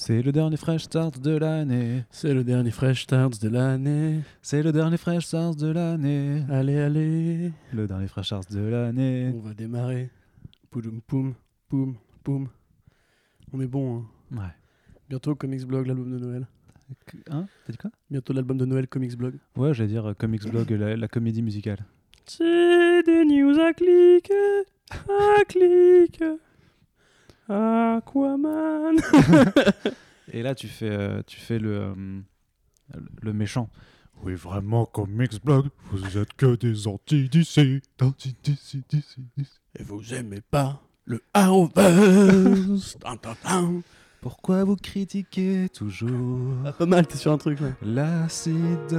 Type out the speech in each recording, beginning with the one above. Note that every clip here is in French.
C'est le dernier Fresh Start de l'année. C'est le dernier Fresh Start de l'année. C'est le dernier Fresh Start de l'année. Allez, allez. Le dernier Fresh Start de l'année. On va démarrer. Poudoum, poum, poum, poum. On est bon, hein. Ouais. Bientôt Comics Blog, l'album de Noël. Hein? T'as dit quoi? Bientôt l'album de Noël Comics Blog. Ouais, j'allais dire euh, Comics Blog, la, la comédie musicale. C'est des news à cliquer, à cliquer. Aquaman. Et là, tu fais, euh, tu fais le, euh, le méchant. Oui, vraiment, Comics Blog, vous êtes que des anti-DC. Anti-DC, DC, DC. Et vous aimez pas le Arrowverse. Pourquoi vous critiquez toujours? Ah, Pas mal, t'es sur un truc là. la CW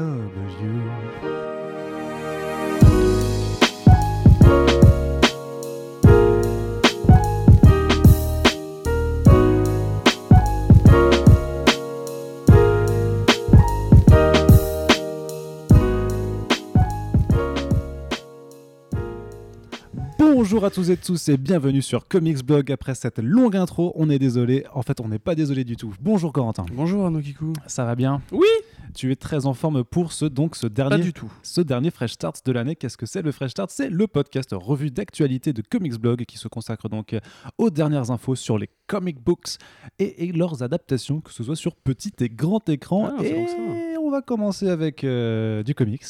Bonjour à tous et tous et bienvenue sur Comics Blog. Après cette longue intro, on est désolé. En fait, on n'est pas désolé du tout. Bonjour Corentin. Bonjour Arnaud Kikou. Ça va bien? Oui Tu es très en forme pour ce donc ce Pas dernier du tout. ce dernier Fresh Start de l'année. Qu'est-ce que c'est le Fresh Start? C'est le podcast revue d'actualité de Comics Blog qui se consacre donc aux dernières infos sur les comic books et, et leurs adaptations, que ce soit sur petit et grand écran. Ah, et bon, ça. on va commencer avec euh, du comics.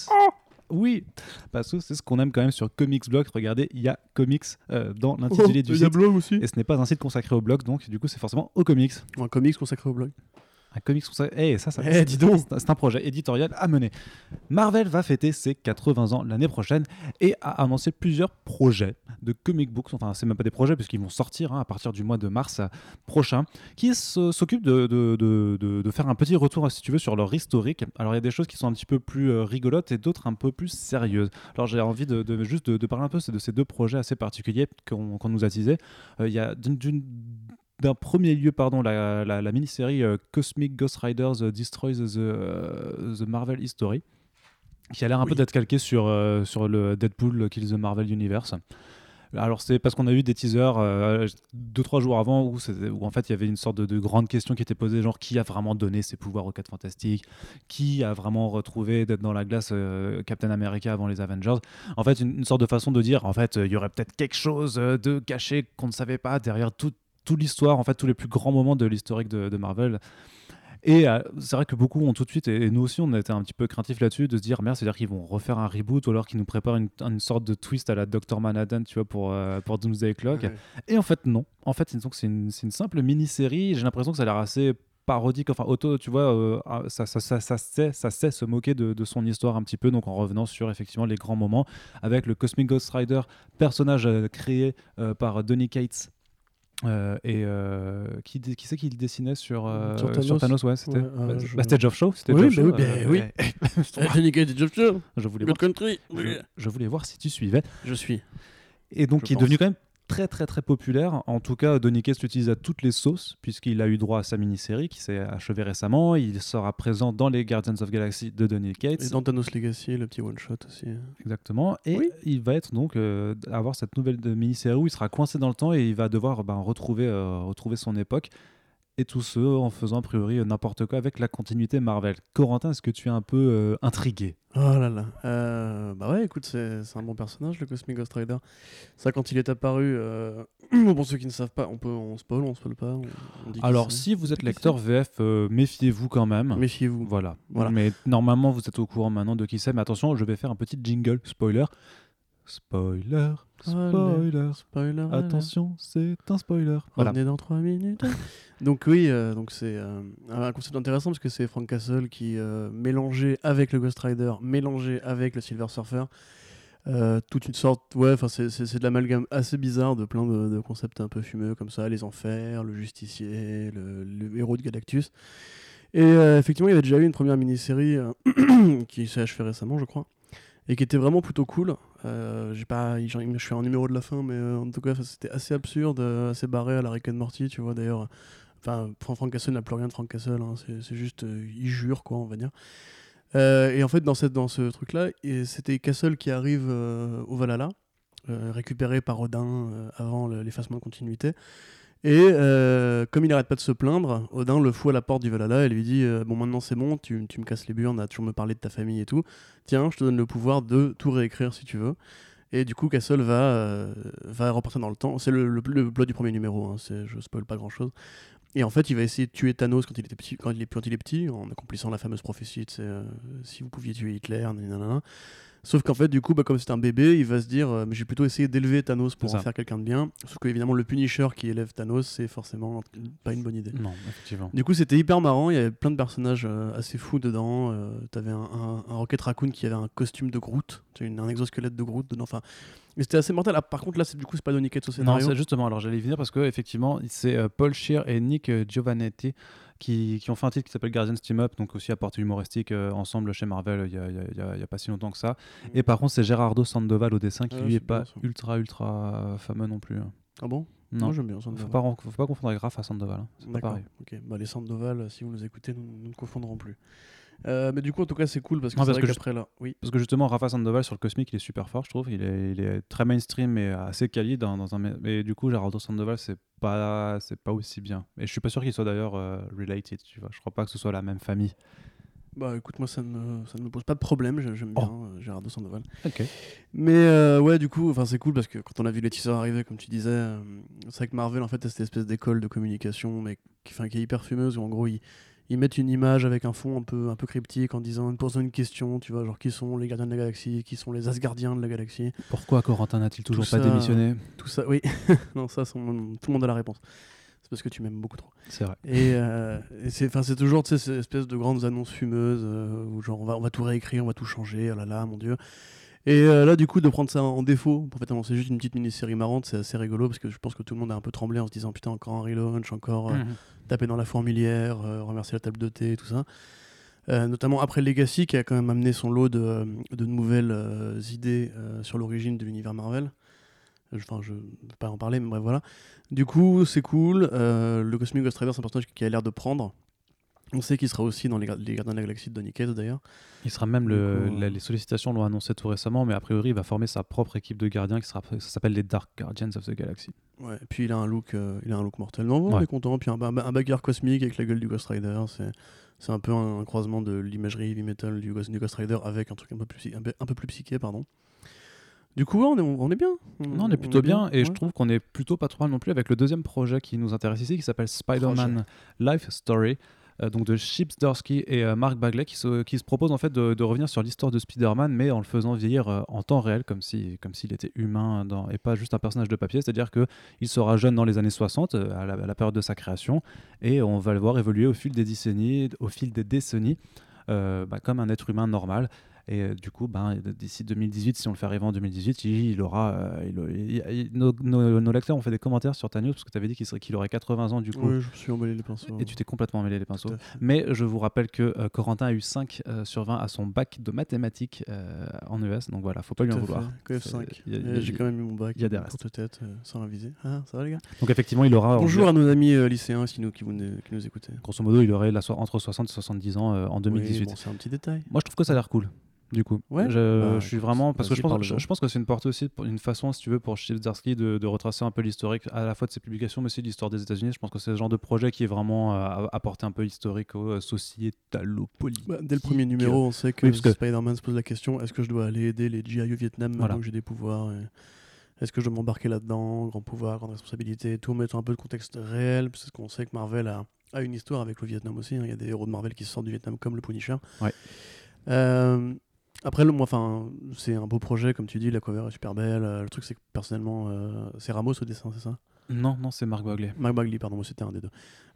Oui, parce que c'est ce qu'on aime quand même sur Comics Blog. Regardez, il y a comics euh, dans l'intitulé du il y a site. blog aussi. Et ce n'est pas un site consacré au blog, donc du coup c'est forcément aux comics. Un comics consacré au blog. Un comics consacré. Eh, ça, ça, Eh, dis donc. c'est un- projet éditorial à mener. Marvel va fêter ses 80 ans l'année prochaine et a annoncé plusieurs projets de comic books, enfin c'est même pas des projets puisqu'ils vont sortir hein, à partir du mois de mars euh, prochain, qui s'occupent de, de- de- de- de faire un petit retour, si tu veux, sur leur historique. Alors il y a des choses qui sont un petit peu plus euh, rigolotes et d'autres un peu plus sérieuses. Alors j'ai envie de, juste de, parler un peu de ces deux projets assez particuliers qu'on nous a teasés. Euh, Il y a d'une d'un premier lieu, pardon, la, la, la mini-série euh, Cosmic Ghost Riders euh, Destroys the, euh, the Marvel History, qui a l'air un peu d'être calqué sur, sur le Deadpool Kill the Marvel Universe. Alors c'est parce qu'on a eu des teasers euh, deux trois jours avant où, en fait il y avait une sorte de, de grande question qui était posée genre qui a vraiment donné ses pouvoirs aux 4 fantastiques? Qui a vraiment retrouvé d'être dans la glace euh, Captain America avant les Avengers? En fait une, une sorte de façon de dire en fait il y aurait peut-être quelque chose de caché qu'on ne savait pas derrière tout, toute l'histoire en fait tous les plus grands moments de l'historique de, de Marvel et euh, c'est vrai que beaucoup ont tout de suite, et et nous aussi on a été un petit peu craintifs là-dessus, de se dire merde, c'est-à-dire qu'ils vont refaire un reboot ou alors qu'ils nous préparent une, une sorte de twist à la Dr. Manhattan, tu vois, pour, euh, pour Doomsday Clock. Ouais. Et en fait, non. En fait, c'est une, simple mini-série. J'ai l'impression que ça a l'air assez parodique, enfin auto, tu vois, euh, ah, ça, ça, ça, ça, sait, ça sait se moquer de, de son histoire un petit peu, donc en revenant sur effectivement les grands moments, avec le Cosmic Ghost Rider, personnage créé par Donny Cates. Euh, et euh, qui, qui c'est qui le dessinait sur, euh, Sur Thanos ouais, c'était Ouais, bah, je- bah, c'était Oui, bah oui, oui. je voulais Good voir, Country. je, je voulais voir si tu suivais Je suis. et donc, Je qui est devenu quand même très très très populaire. En tout cas, Donny Cates l'utilise à toutes les sauces, puisqu'il a eu droit à sa mini-série qui s'est achevée récemment. Il sera présent dans les Guardians of Galaxy de Donny Cates. Et dans Thanos Legacy, le petit one-shot aussi. Exactement. Et Oui. il va être donc euh, avoir cette nouvelle de mini-série où il sera coincé dans le temps et il va devoir ben, retrouver, euh, retrouver son époque. Et tout ce en faisant a priori n'importe quoi avec la continuité Marvel. Corentin, est-ce que tu es un peu euh, intrigué? Oh là là. Euh, bah ouais, écoute, c'est un bon personnage, le Cosmic Ghost Rider. Ça, quand il est apparu, euh, pour ceux qui ne savent pas, on peut, on spoil, on spoil pas. On, on dit qui Alors, si vous êtes lecteur VF, méfiez-vous quand même. méfiez-vous. Voilà. Voilà. Mais normalement, vous êtes au courant maintenant de qui c'est. Mais attention, je vais faire un petit jingle spoiler. Spoiler, spoiler. Spoiler. Attention, c'est un spoiler. Voilà. Revenez dans 3 minutes. donc oui, euh, donc c'est euh, un concept intéressant parce que c'est Frank Castle qui euh, mélangeait avec le Ghost Rider, mélangé avec le Silver Surfer. toute une sorte, ouais, enfin c'est- de l'amalgame assez bizarre de plein de, de concepts un peu fumeux comme ça, les enfers, le justicier, le, le héros de Galactus. Et effectivement, il y avait déjà eu une première mini-série qui s'est achevée récemment, je crois, et qui était vraiment plutôt cool. Euh, j'ai pas, je suis un numéro de la fin, mais euh, en tout cas, c'était assez absurde, euh, assez barré à la Rick and Morty, tu vois. D'ailleurs, enfin, Frank Castle n'a plus rien de Frank Castle, hein, c'est juste, il jure, quoi, on va dire. Et en fait, dans, cette, dans ce truc-là, c'était Castle qui arrive au Valhalla, récupéré par Odin avant le- l'effacement de continuité. Et euh, comme il arrête pas de se plaindre, Odin le fout à la porte du Valhalla et lui dit euh, Bon, maintenant c'est bon, tu, me casses les burnes, à toujours me parler de ta famille et tout. Tiens, je te donne le pouvoir de tout réécrire si tu veux. Et du coup, Castle va, euh, va repartir dans le temps. C'est le, le, plot du premier numéro, hein, je spoil pas grand chose. Et en fait, il va essayer de tuer Thanos quand il, était petit, quand il, est, quand il est petit, en accomplissant la fameuse prophétie tu sais, si vous pouviez tuer Hitler, nanana. Sauf qu'en fait, du coup, bah, comme c'est un bébé, il va se dire euh, mais j'ai plutôt essayé d'élever Thanos pour en faire quelqu'un de bien. Sauf qu'évidemment, le Punisher qui élève Thanos, c'est forcément pas une bonne idée. Non, effectivement. Du coup, c'était hyper marrant. Il y avait plein de personnages euh, assez fous dedans. Euh, T'avais un, un, un Rocket Raccoon qui avait un costume de Groot, une- un exosquelette de Groot dedans. Enfin, mais c'était assez mortel. Ah, par contre, là, c'est- du coup, c'est pas Donny Cates au Non, scénario. c'est justement, alors j'allais y venir parce que effectivement, c'est euh, Paul Scheer et Nick euh, Giovannetti qui, qui ont fait un titre qui s'appelle Guardians Team Up, donc aussi à portée humoristique euh, ensemble chez Marvel il y, a, a- a- a pas si longtemps que ça. Et par contre, c'est Gerardo Sandoval au dessin qui Ah, lui est pas bien, ultra ultra fameux non plus. hein. Ah bon? Non, Moi, j'aime bien faut Sandoval. pas, ren- faut pas confondre avec à Sandoval. hein. C'est pas D'accord. pareil. Ok. Bah, les Sandoval, si vous nous écoutez, nous, nous ne confondrons plus. Euh, mais du coup, en tout cas, c'est cool parce que c'est parce vrai que qu'après là, oui. Parce que justement, Rafa Sandoval sur le cosmique, il est super fort, je trouve. Il est, il est très mainstream et assez quali dans, dans un. Mais du coup, Gerardo Sandoval, c'est pas, c'est pas aussi bien. Et je suis pas sûr qu'il soit d'ailleurs euh, related. Tu vois, je crois pas que ce soit la même famille. Bah écoute, moi ça ne me, ça ne me pose pas de problème, j'ai- j'aime bien Oh. euh, Gerardo Sandoval. Ok. Mais euh, ouais, du coup, c'est cool parce que quand on a vu les teasers arriver, comme tu disais, euh, c'est vrai que Marvel en fait a cette espèce d'école de communication, mais qui, qui est hyper fumeuse où en gros ils, ils mettent une image avec un fond un peu, un peu cryptique en disant, en posant une question, tu vois, genre qui sont les gardiens de la galaxie, qui sont les Asgardiens de la galaxie, Pourquoi Corentin n'a-t-il toujours Tout pas ça, démissionné? tout ça, oui, non ça, tout le monde a la réponse. C'est parce que tu m'aimes beaucoup trop. C'est vrai. Et, euh, et c'est, toujours ces espèces de grandes annonces fumeuses euh, où genre on va, on va tout réécrire, on va tout changer, oh là là, mon dieu. Et euh, là, du coup, de prendre ça en défaut, pour fait annoncer juste une petite mini-série marrante, c'est assez rigolo parce que je pense que tout le monde a un peu tremblé en se disant putain, encore un relaunch, encore euh, Mhm. taper dans la fourmilière, euh, remercier la table de thé, tout ça. Notamment après Legacy qui a quand même amené son lot de, de nouvelles idées sur l'origine de l'univers Marvel. Enfin, je ne vais pas en parler, mais bref, voilà. Du coup, c'est cool. Le Cosmic Ghost Rider, c'est un personnage qui a l'air de prendre. On sait qu'il sera aussi dans les, Gar- les Gardiens de la Galaxie de Donny Cates, d'ailleurs. Il sera même Du le, coup, euh, la- les sollicitations l'ont annoncé tout récemment, mais a priori, il va former sa propre équipe de gardiens qui sera, ça s'appelle les Dark Guardians of the Galaxy. Ouais, et puis il a un look, euh, il a un look mortel. Non, on Ouais. est content. Puis un, un, un bagarre cosmique avec la gueule du Ghost Rider, c'est c'est un peu un, un croisement de l'imagerie heavy metal du Ghost, du Ghost Rider avec un truc un peu plus, un peu, un peu plus psyché, pardon. Du coup, on, est, on est bien. Non, on est plutôt bien, et je trouve qu'on est plutôt pas trop mal non plus avec le deuxième projet qui nous intéresse ici, qui s'appelle Spider-Man Life Story, donc de Chip Zdarsky et euh, Mark Bagley, qui se, qui se proposent en fait de, revenir sur l'histoire de Spider-Man, mais en le faisant vieillir euh, en temps réel, comme si, comme s'il était humain et pas juste un personnage de papier. C'est-à-dire que il sera jeune dans les années 60, euh, à la, période de sa création, et on va le voir évoluer au fil des décennies, au fil des décennies, euh, bah, comme un être humain normal. Et euh, du coup, ben, d'ici 2018, si on le fait arriver en 2018, il, il aura. euh, il- il- il- nos, nos- nos lecteurs ont fait des commentaires sur ta news parce que tu avais dit qu'il serait- qu'il aurait 80 ans du coup. Oui, je me suis emballé les pinceaux. Et tu t'es complètement mêlé les Tout pinceaux. Mais je vous rappelle que euh, Corentin a eu 5 euh, sur 20 à son bac de mathématiques euh, en ES, donc voilà, faut pas lui en vouloir. fait. Que C'est- F5. il y a- Et il y a- J'ai quand même eu mon bac. il y a des restes. tête, sans réviser. Ah, ça va les gars? Donc effectivement, il aura. Bonjour à nos amis lycéens ici, nous, qui, qui nous écoutez. Grosso modo, il aurait la so- entre 60 et 70 ans en 2018. Oui, bon, c'est un petit détail. Moi, je trouve que ça a l'air cool. Du coup, Ouais. je, Bah, je suis vraiment parce que je pense, je, parle-en. je pense que c'est une portée aussi une façon, si tu veux, pour Chip Zdarsky de, de retracer un peu l'historique à la fois de ses publications, mais aussi de l'histoire des États-Unis. Je pense que c'est le genre de projet qui est vraiment euh, apporté un peu historique au euh, sociétalo-politique. Bah, dès le premier numéro, on sait que, Oui, parce que- Spider-Man se pose la question est-ce que je dois aller aider les GI au Vietnam maintenant Voilà. que j'ai des pouvoirs et Est-ce que je dois m'embarquer là-dedans Grand pouvoir, grande responsabilité, tout mettre un peu de contexte réel, parce qu'on sait que Marvel a, a une histoire avec le Vietnam aussi. hein. Il y a des héros de Marvel qui sortent du Vietnam comme le Punisher. Ouais. Euh, après, le, moi, enfin, c'est un beau projet, comme tu dis, la cover est super belle. Euh, Le truc, c'est que personnellement, euh, c'est Ramos au dessin, c'est ça? Non, non, c'est Mark Bagley. Mark Bagley, pardon, c'était un des deux.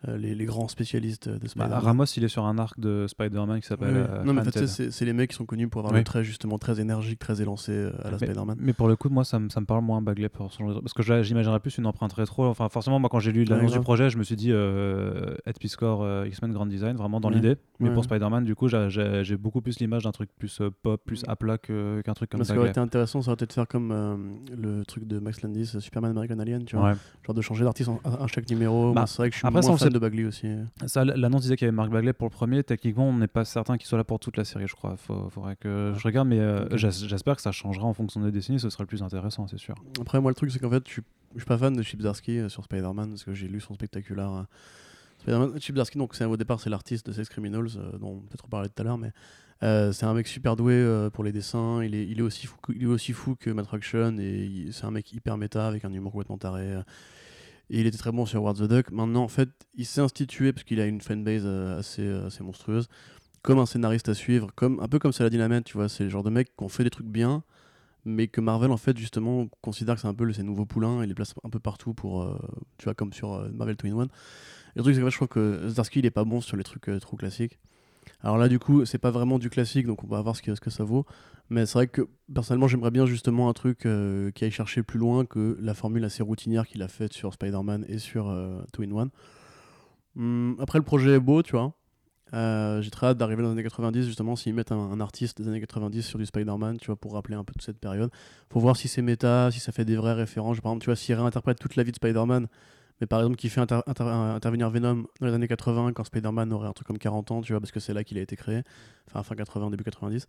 Euh, les, les grands spécialistes de Bah, Spider-Man. Ramos, il est sur un arc de Spider-Man qui s'appelle. Oui. euh, non, mais en fait, c'est- les mecs qui sont connus pour avoir Oui. le trait justement très énergique, très élancé euh, à la Spider-Man. mais pour le coup, moi, ça me, ça me parle moins Bagley pour parce que j'imaginerais plus une empreinte rétro. Enfin, forcément, moi, quand j'ai lu Ouais, l'annonce du projet, je me suis dit euh, Ed Piscor, X-Men Grand Design, vraiment dans Ouais. l'idée. Mais Ouais. pour Spider-Man, du coup, j'ai- beaucoup plus l'image d'un truc plus pop, plus à plat qu'un truc comme Mais ce ça. qui aurait été intéressant, ça aurait été de faire comme le truc de Max Landis, Superman American Alien, tu vois. Genre de changer d'artiste à, chaque numéro. Bah, c'est vrai que je suis après, ça, moins on fan de Bagley aussi. Ça, l'annonce disait qu'il y avait Mark Bagley pour le premier. Techniquement, on n'est pas certain qu'il soit là pour toute la série, je crois. Faut, faudrait que je regarde, mais euh, j'espère que ça changera en fonction des décennies. Ce sera le plus intéressant, c'est sûr. Après, moi, le truc, c'est qu'en fait, je suis, je suis pas fan de Chip Zdarsky euh, sur Spider-Man parce que j'ai lu son spectaculaire. euh, Spider-Man. Chip Zdarsky, donc, c'est au départ, c'est l'artiste de Sex Criminals, euh, dont on peut peut-être parler tout à l'heure, mais euh, c'est un mec super doué euh, pour les dessins. Il est, aussi fou, que- Fraction et c'est un mec hyper méta avec un humour complètement taré. et il était très bon sur Ward the Duck. Maintenant, en fait, il s'est institué parce qu'il a une fanbase euh, assez, assez monstrueuse comme un scénariste à suivre, comme un peu comme Saladin Ahmed, tu vois, c'est le genre de mec qui ont fait des trucs bien, mais que Marvel en fait justement considère que c'est un peu ses nouveaux poulains et les place un peu partout pour, tu vois, comme sur Marvel Twin One. Et le truc c'est que je crois que Zdarsky il est pas bon sur les trucs trop classiques. Alors là du coup c'est pas vraiment du classique donc on va voir ce que, ce que ça vaut. Mais c'est vrai que personnellement j'aimerais bien justement un truc euh, qui aille chercher plus loin que la formule assez routinière qu'il a faite sur Spider-Man et sur euh, Twin One. Hum, après le projet est beau tu vois. Euh, j'ai très hâte d'arriver dans les années 90, justement, s'ils mettent un, un artiste des années 90 sur du Spider-Man, tu vois, pour rappeler un peu toute cette période. Faut voir si c'est méta, si ça fait des vraies références. Par exemple, tu vois, s'il réinterprète toute la vie de Spider-Man, mais par exemple, qui fait inter- inter- intervenir Venom dans les années 80, quand Spider-Man aurait un truc comme 40 ans, tu vois, parce que c'est là qu'il a été créé, enfin, fin 80, début 90.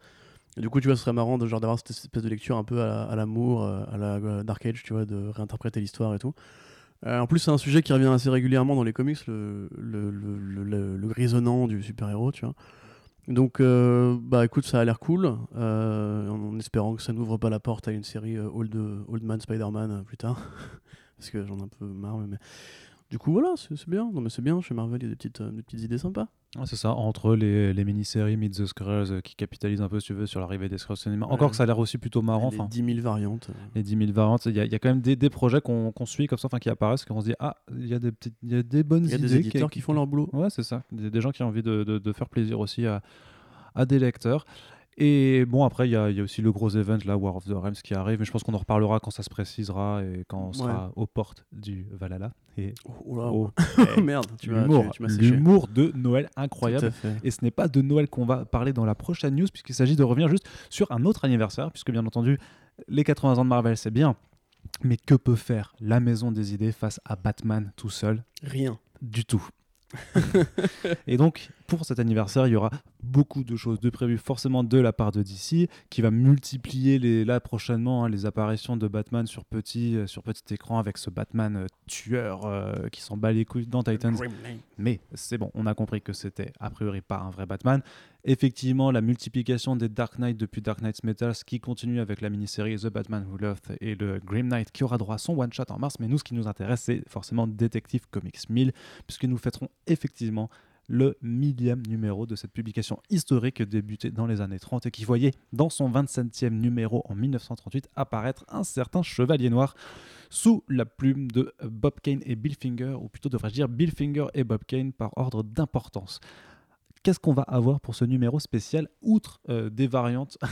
Et du coup, tu vois, ce serait marrant d'avoir cette espèce de lecture un peu à, la- à l'amour, euh, à la euh, Dark Age, tu vois, de réinterpréter l'histoire et tout. Euh, en plus, c'est un sujet qui revient assez régulièrement dans les comics, le, le, le, grisonnant du super-héros, tu vois. Donc, euh, bah écoute, ça a l'air cool, euh, en, en espérant que ça n'ouvre pas la porte à une série euh, Old, Old Man Spider-Man euh, plus tard, parce que j'en ai un peu marre. Mais... Du coup, voilà, c'est bien. Non, mais c'est bien, chez Marvel, il y a des petites, euh, des petites idées sympas. Ouais, c'est ça, entre les, les mini-séries Meet the Skrulls euh, qui capitalisent un peu, si tu veux, sur l'arrivée des Skrulls cinéma. Encore Ouais. que ça a l'air aussi plutôt marrant. les Enfin, 10 000 variantes. euh. les 10 000 variantes. Il y, y a quand même des, des projets qu'on qu'on suit comme ça, enfin qui apparaissent, qu'on se dit ah, il y a des petites, y a des bonnes Il y a idées. des éditeurs qui font leur boulot. Ouais, c'est ça. Des, des gens qui ont envie de, de- de faire plaisir aussi à, à des lecteurs. Et bon, après, il y, a il y a aussi le gros event, là, War of the Realms, qui arrive. Mais je pense qu'on en reparlera quand ça se précisera et quand on sera aux portes du Valhalla. Et Oh, là, oh, oh, merde, tu m'as l'humour, tu- l'humour de Noël Tout incroyable. à fait. Et ce n'est pas de Noël qu'on va parler dans la prochaine news, puisqu'il s'agit de revenir juste sur un autre anniversaire, puisque bien entendu, les 80 ans de Marvel, c'est bien. Mais que peut faire la maison des idées face à Batman tout seul? Rien. Du tout. et donc, pour cet anniversaire, il y aura beaucoup de choses de prévues, forcément de la part de DC, qui va multiplier les, là prochainement hein, les apparitions de Batman sur petit, euh, sur petit écran avec ce Batman euh, tueur euh, qui s'en bat les couilles dans Titans. Mais c'est bon, on a compris que c'était a priori pas un vrai Batman. Effectivement, la multiplication des Dark Knight depuis Dark Knight Metals qui continue avec la mini-série The Batman Who Loved et le Grim Knight qui aura droit à son one-shot en mars. Mais nous, ce qui nous intéresse, c'est forcément Detective Comics 1000, puisque nous fêterons effectivement le millième numéro de cette publication historique débutée dans les années 30 et qui voyait dans son 27e numéro en 1938 apparaître un certain chevalier noir sous la plume de Bob Kane et Bill Finger, ou plutôt devrais-je dire Bill Finger et Bob Kane par ordre d'importance. Qu'est-ce qu'on va avoir pour ce numéro spécial, outre euh, des variantes?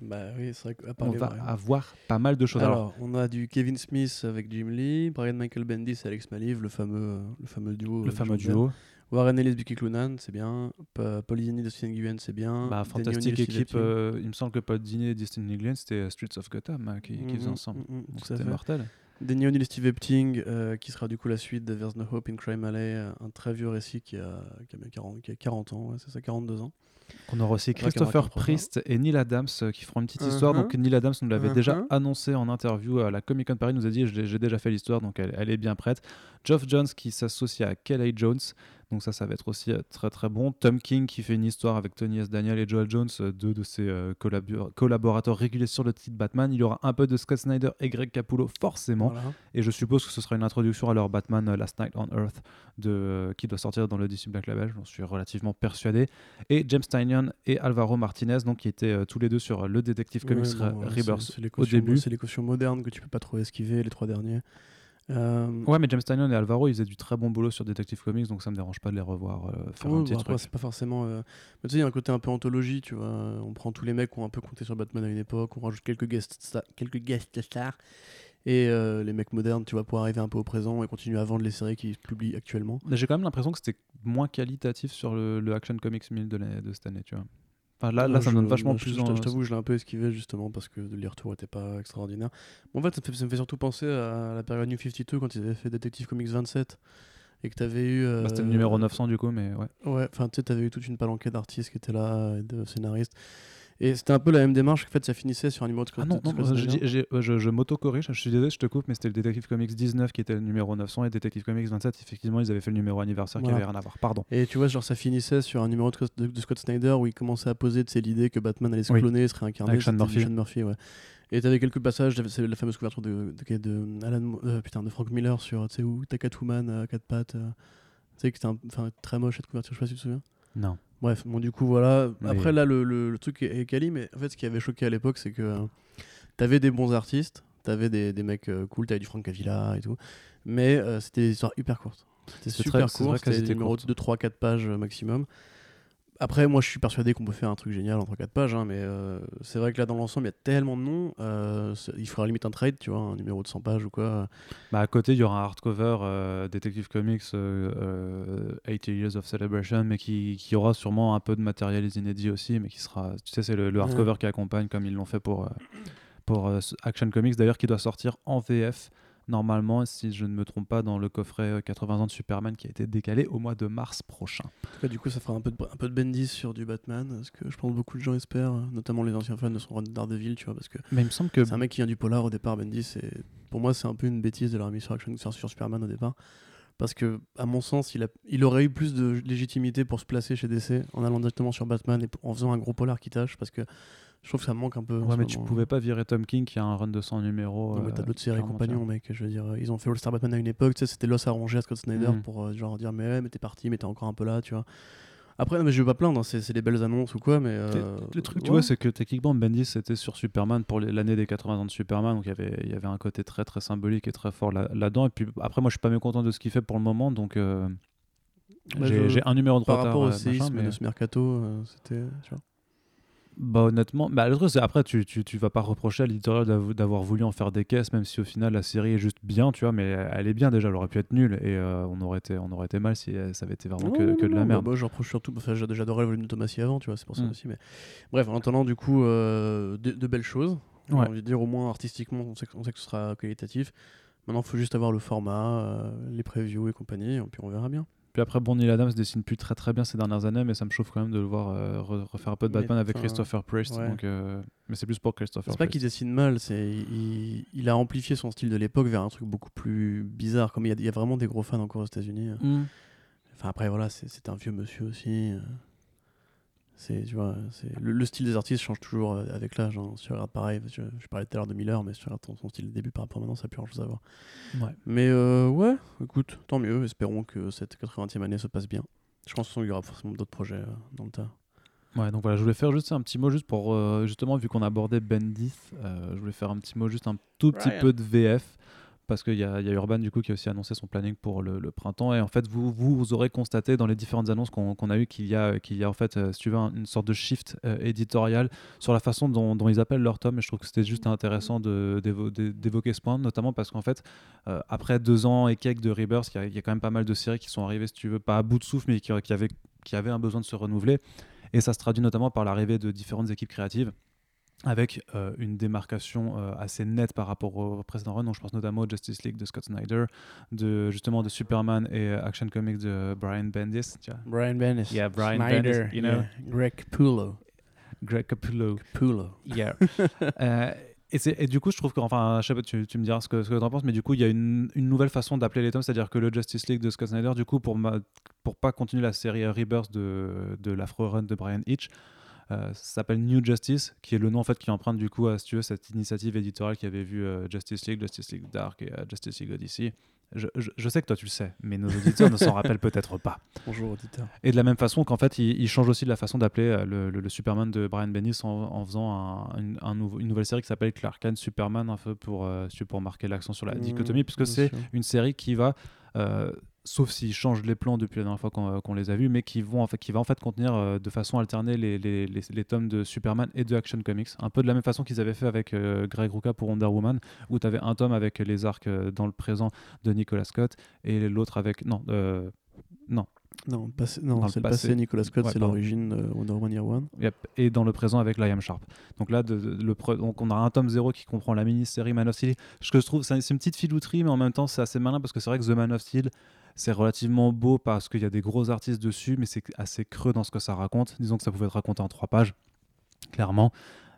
Bah oui, c'est vrai On va variantes. avoir pas mal de choses. Alors, Alors, on a du Kevin Smith avec Jim Lee, Brian Michael Bendis et Alex Maliv, le fameux, le fameux duo. le euh, fameux Jean duo, Warren Ellis, Bucky Clunan, c'est bien. Pa- Paul Dini de Steven Guen, c'est bien. bah, fantastique équipe. Euh, il me semble que Paul Dini et Destin Glenn, c'était euh, Streets of Gotham hein, qui, qui faisaient Mhm, ensemble. c'était fait. mortel. Danny O'Neill et Steve Epting, euh, qui sera du coup la suite de There's No Hope in Crime Alley, un très vieux récit qui a, qui a bien 40, qui a 40 ans, ouais, c'est ça, 42 ans. On aura aussi Christopher Priest et Neil Adams euh, qui feront une petite histoire. Mhm. Donc Neil Adams nous l'avait déjà Mhm. annoncé en interview à la Comic Con Paris. Nous a dit j'ai j'ai déjà fait l'histoire, donc elle, elle est bien prête. Geoff Jones qui s'associe à Kelly Jones. Donc ça, ça va être aussi euh, très très bon. Tom King qui fait une histoire avec Tony S. Daniel et Joel Jones, euh, deux de ses euh, collabor- collaborateurs réguliers sur le titre Batman. Il y aura un peu de Scott Snyder et Greg Capullo forcément. Voilà. Et je suppose que ce sera une introduction à leur Batman Last Night on Earth de, euh, qui doit sortir dans le DC Black Label, j'en suis relativement persuadé. Et James Tynion et Alvaro Martinez, donc, qui étaient euh, tous les deux sur le Detective Comics Ouais, bon, Rebirth au début. C'est les cautions modernes que tu peux pas trop esquiver, les trois derniers. Euh, Ouais, mais James Tynion et Alvaro, ils faisaient du très bon boulot sur Detective Comics, donc ça me dérange pas de les revoir euh, faire Ouais, un petit après, truc. c'est pas forcément. euh, Mais tu sais, il y a un côté un peu anthologie, tu vois. On prend tous les mecs qui ont un peu compté sur Batman à une époque, on rajoute quelques guest, quelques guest stars. Et euh, les mecs modernes, tu vois, pour arriver un peu au présent et continuer à vendre les séries qui publient actuellement. J'ai quand même l'impression que c'était moins qualitatif sur le, le Action Comics 1000 de, l'année- de cette année, tu vois. Enfin, là, ça me donne vachement je- plus je- en- Je t'avoue, je l'ai un peu esquivé justement parce que les retours étaient pas extraordinaires. Bon, en fait, ça me, fait, ça me fait surtout penser à la période New 52 quand ils avaient fait Detective Comics 27 et que t'avais eu. euh, Bah, C'était le numéro 900 du coup, mais ouais. Ouais, enfin, tu sais, t'avais eu toute une palanquée d'artistes qui étaient là, et de scénaristes. Et c'était un peu la même démarche, en fait, ça finissait sur un numéro de Ah non, non, Scott je, euh, je, je m'auto-corrige, je suis désolé, je te coupe, mais c'était le Detective Comics 19 qui était le numéro 900 et Detective Comics 27, effectivement, ils avaient fait le numéro anniversaire qui avait rien à voir. Pardon. Et tu vois, genre, ça finissait sur un numéro de, Scott- de- de Scott Snyder où il commençait à poser de l'idée que Batman allait se Oui. cloner, se réincarner. Avec Sean Murphy. Sean Murphy, ouais. Et t'avais quelques passages, c'est la fameuse couverture de, de, de Alan, euh, putain, de Frank Miller sur, tu sais, où t'as Catwoman à quatre pattes. euh, tu sais, que c'était enfin, très moche cette couverture, je sais pas si tu te souviens. Non. Bref, bon, du coup, voilà. Mais- Après, là, le, le- le truc est, quali, mais en fait, ce qui avait choqué à l'époque, c'est que euh, t'avais des bons artistes, t'avais des, des mecs euh, cool, t'avais du Frank Avila et tout, mais euh, c'était des histoires hyper courtes. C'était super très- court, c'était numéros courtes. de 3, 4 pages maximum. Après, moi, je suis persuadé qu'on peut faire un truc génial en 3, 4 pages, hein, mais euh, c'est vrai que là, dans l'ensemble, il y a tellement de noms, euh, il faudra limite un trade, tu vois, un numéro de 100 pages ou quoi. Bah, à côté, il y aura un hardcover euh, Detective Comics euh, euh, 80 Years of Celebration, mais qui, qui aura sûrement un peu de matériel inédit aussi, mais qui sera. Tu sais, c'est le, le hardcover qui accompagne, comme ils l'ont fait pour, pour Action Comics, d'ailleurs, qui doit sortir en VF. Normalement, si je ne me trompe pas, dans le coffret euh, 80 ans de Superman qui a été décalé au mois de mars prochain. En tout cas, du coup, ça fera un peu de, un peu de Bendis sur du Batman, ce que je pense beaucoup de gens espèrent, euh, notamment les anciens fans de son run de Daredevil, tu vois, parce que Mais il me semble que C'est un mec qui vient du polar au départ, Bendis. Et pour moi, c'est un peu une bêtise de l'avoir mis sur, Action, sur, Superman au départ. Parce que, à mon sens, il, a, il aurait eu plus de légitimité pour se placer chez DC en allant directement sur Batman et en faisant un gros polar qui tâche. Parce que je trouve que ça me manque un peu. Ouais, mais tu pouvais pas virer Tom King qui a un run de 100 numéros. Non, mais t'as euh, d'autres séries compagnons, mec. Je veux dire, euh, ils ont fait All-Star Batman à une époque. Tu sais, c'était l'os à ronger à Scott Snyder Mhm. pour euh, genre dire, mais, ouais, mais t'es parti, mais t'es encore un peu là, tu vois. Après, non, mais je veux pas plaindre, hein, c'est des belles annonces ou quoi, mais. euh, Le truc, tu ouais. vois, c'est que techniquement, Bendis c'était sur Superman pour l'année des 80 ans de Superman, donc il y avait, il y avait un côté très très symbolique et très fort là- là-dedans. et puis après, moi, je suis pas mécontent de ce qu'il fait pour le moment, donc euh, Bah, j'ai un numéro de Par retard. rapport au séisme mais- de ce mercato, euh, c'était. Bah honnêtement, bah, le truc c'est après tu, tu, tu vas pas reprocher à l'éditorial d'av- d'avoir voulu en faire des caisses, même si au final la série est juste bien, tu vois, mais elle est bien déjà, elle aurait pu être nulle et euh, on, aurait été, on aurait été mal si euh, ça avait été vraiment Non, que, non, que de la non, merde. Bah, moi, je reproche surtout. Enfin, j'a- j'adorais le volume de Thomasy avant, tu vois, c'est pour ça Mm. aussi. Mais bref, en attendant, du coup, euh, de, de belles choses. Ouais. envie de dire, au moins artistiquement, on sait, que- on sait que ce sera qualitatif. Maintenant, il faut juste avoir le format, euh, les previews et compagnie, et puis on verra bien. Puis après, bon, Neil Adams dessine plus très très bien ces dernières années, mais ça me chauffe quand même de le voir euh, re- refaire un peu de Mais, Batman avec Christopher Priest. ouais. Donc, euh, mais c'est plus pour Christopher C'est pas qu'il dessine mal, c'est il, il a amplifié son style de l'époque vers un truc beaucoup plus bizarre. Comme il y a, il y a vraiment des gros fans encore aux États-Unis. Mm. Enfin après voilà, c'est c'est un vieux monsieur aussi. C'est tu vois, c'est le, le style des artistes change toujours euh, avec l'âge. Hein. Si tu regardes pareil, je, je parlais tout à l'heure de Miller, mais si tu regardes ton, son style de début par rapport à maintenant, ça n'a plus grand chose à voir. Ouais. Mais euh, ouais, écoute, tant mieux. Espérons que cette 80e année se passe bien. Je pense qu'il y aura forcément d'autres projets euh, dans le tas. Ouais, donc voilà, je voulais faire juste un petit mot juste pour euh, justement vu qu'on abordait Bendis, euh, je voulais faire un petit mot juste un tout petit Ryan. peu de VF parce qu'il y, y a Urban du coup qui a aussi annoncé son planning pour le, printemps. Et en fait vous vous aurez constaté dans les différentes annonces qu'on a eu qu'il y y a en fait euh, si tu veux un- une sorte de shift euh, éditorial sur la façon dont, ils appellent leur tome. Et je trouve que c'était juste intéressant d'évoquer ce point notamment parce qu'en fait euh, après deux ans et quelques de Rebirth il y, a- quand même pas mal de séries qui sont arrivées si tu veux pas à bout de souffle mais qui, qui avaient un besoin de se renouveler. Et ça se traduit notamment par l'arrivée de différentes équipes créatives avec euh, une démarcation euh, assez nette par rapport au précédent run. Donc, je pense notamment au Justice League de Scott Snyder, de, justement de Superman et euh, Action Comics de Brian Bendis. Brian Bendis. Yeah, Brian Bendis, you know? Greg Pulo. Greg Capullo. Pulo. Yeah. Euh, et, c'est- et du coup, je trouve que, enfin, je sais pas, tu, tu me diras ce que, ce que tu en penses, mais du coup, il y a une, une nouvelle façon d'appeler les tomes, c'est-à-dire que le Justice League de Scott Snyder, du coup, pour, ma, pour pas continuer la série Rebirth de, de l'Afro Run de Brian Hitch, ça s'appelle New Justice, qui est le nom en fait qui emprunte du coup à si tu veux, cette initiative éditoriale qui avait vu euh, Justice League, Justice League Dark et euh, Justice League Odyssey. Je, je- je sais que toi tu le sais, mais nos auditeurs ne s'en rappellent peut-être pas. Bonjour auditeur. Et de la même façon qu'en fait, il, il change aussi de la façon d'appeler euh, le, le- le Superman de Brian Bendis en, en faisant un- une, un nouveau- une nouvelle série qui s'appelle Clark Kent Superman, un peu pour, euh, pour marquer l'accent sur la Mmh, dichotomie, puisque c'est une série qui va, euh, sauf s'ils changent les plans depuis la dernière fois qu'on qu'on les a vus, mais qui, vont, en fait, qui va en fait contenir euh, de façon alternée les, les, les- les tomes de Superman et de Action Comics. Un peu de la même façon qu'ils avaient fait avec euh, Greg Rucka pour Wonder Woman, où tu avais un tome avec les arcs euh, dans le présent de Nicolas Scott et l'autre avec. Non, euh, non. Non, passé- non c'est le passé. passé. Nicolas Scott, Ouais, c'est l'origine de Wonder Woman Year One. Yep. Et dans le présent avec Liam Sharp. Donc là, de- de- le pre- donc on a un tome 0 qui comprend la mini-série Man of Steel. Ce que je trouve, c'est une petite filouterie, mais en même temps, c'est assez malin parce que c'est vrai que The Man of Steel, c'est relativement beau parce qu'il y a des gros artistes dessus, mais c'est assez creux dans ce que ça raconte. Disons que ça pouvait être raconté en trois pages, clairement.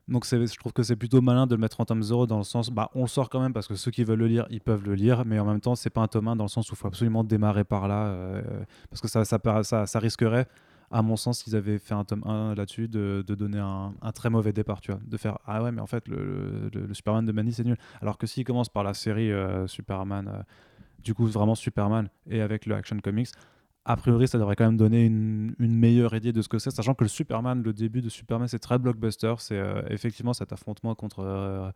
Donc je trouve que c'est plutôt malin de le mettre en tome 0 dans le sens, bah on sort quand même parce que ceux qui veulent le lire, ils peuvent le lire, mais en même temps c'est pas un tome 1 dans le sens où il faut absolument démarrer par là, euh, parce que ça, ça, risquerait, à mon sens, s'ils avaient fait un tome 1 là-dessus, de, donner un, très mauvais départ, tu vois, de faire ah ouais mais en fait le, Superman de Manny c'est nul, alors que s'il commence par la série euh, Superman, euh, du coup vraiment Superman et avec le Action Comics, a priori, ça devrait quand même donner une, meilleure idée de ce que c'est, sachant que le Superman, le début de Superman, c'est très blockbuster. C'est euh, effectivement cet affrontement contre. euh,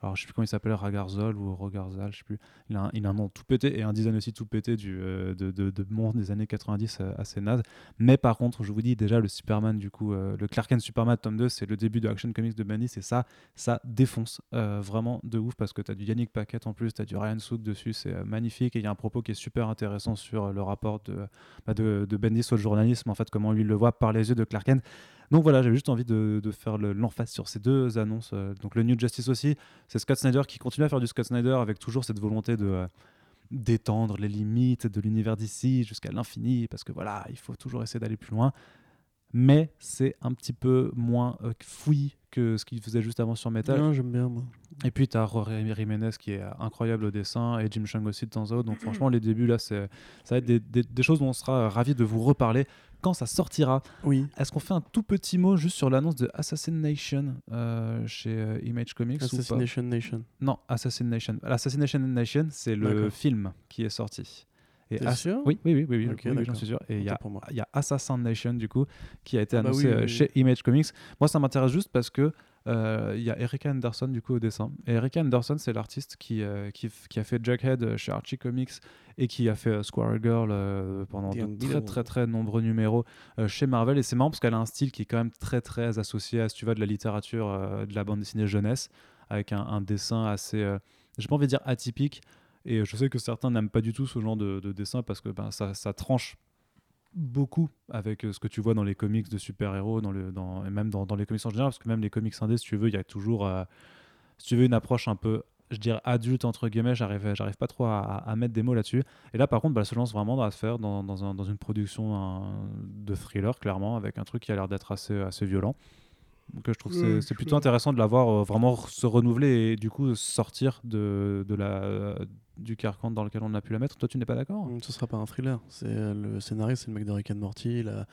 alors, je sais plus comment il s'appelle, Ragarzol ou Rogarzal, je sais plus. Il a, un, il a un nom tout pété et un design aussi tout pété du, euh, de, de, de monde des années 90 euh, assez naze. Mais par contre, je vous dis déjà, le Superman, du coup, euh, le Clark Kent Superman tome 2, c'est le début de Action Comics de Benny, c'est ça, ça défonce vraiment de ouf parce que tu as du Yannick Paquette en plus, tu as du Ryan Sook dessus, c'est magnifique et il y a un propos qui est super intéressant sur le rapport de, bah, de, de Bendis au journalisme, en fait, comment lui le voit par les yeux de Clark Kent. Donc voilà, j'avais juste envie de, faire le- l'emphase sur ces deux annonces. euh, Donc le New Justice aussi, c'est Scott Snyder qui continue à faire du Scott Snyder avec toujours cette volonté de euh, d'étendre les limites de l'univers d'ici jusqu'à l'infini, parce que voilà, il faut toujours essayer d'aller plus loin. Mais c'est un petit peu moins euh, fouillis que ce qu'il faisait juste avant sur Metal. Non, j'aime bien, moi. Et puis, tu as Jorge Jiménez qui est incroyable au dessin et Jim Chung aussi de temps à autre. Donc, franchement, les débuts, là, c'est- ça va être des, des- des choses dont on sera ravis de vous reparler quand ça sortira. Oui. Est-ce qu'on fait un tout petit mot juste sur l'annonce de Assassination euh, chez euh, Image Comics ou pas? Assassination Nation. Non, Assassination. Assassination Nation, c'est le film qui est sorti. Et sûr? Oui, oui, oui, oui, oui, Ok, oui, j'en suis sûr. Et il y y a Assassin Nation du coup qui a été Ah bah annoncé oui, euh, oui, chez Image Comics. Moi ça m'intéresse juste parce que euh, il y a Erika Anderson du coup au dessin. Et Erika Anderson c'est l'artiste qui, euh, qui, a fait Jughead chez Archie Comics et qui a fait euh, Squirrel Girl pendant de très très très nombreux numéros chez Marvel. Et c'est marrant parce qu'elle a un style qui est quand même très très associé à si tu vas de la littérature de la bande dessinée jeunesse avec un, un dessin assez, j'ai pas envie de dire atypique. Et je sais que certains n'aiment pas du tout ce genre de, de dessin parce que ben, ça, ça tranche beaucoup avec euh, ce que tu vois dans les comics de super-héros dans dans, et même dans, dans les comics en général, parce que même les comics indés, si tu veux, il y a toujours, euh, si tu veux, une approche un peu, je dirais, adulte, entre guillemets, j'arrive, pas trop à, mettre des mots là-dessus. Et là, par contre, bah, elle se lance vraiment à se faire dans, dans, un- dans une production un- de thriller, clairement, avec un truc qui a l'air d'être assez, assez violent. Donc euh, je trouve que c'est- plutôt intéressant de la voir euh, vraiment se renouveler et du coup sortir de, de la, du carcan dans lequel on a pu la mettre. Toi, tu n'es pas d'accord? Mm, Ce sera pas un thriller. C'est euh, le scénariste, c'est le mec de Rick and Morty. la-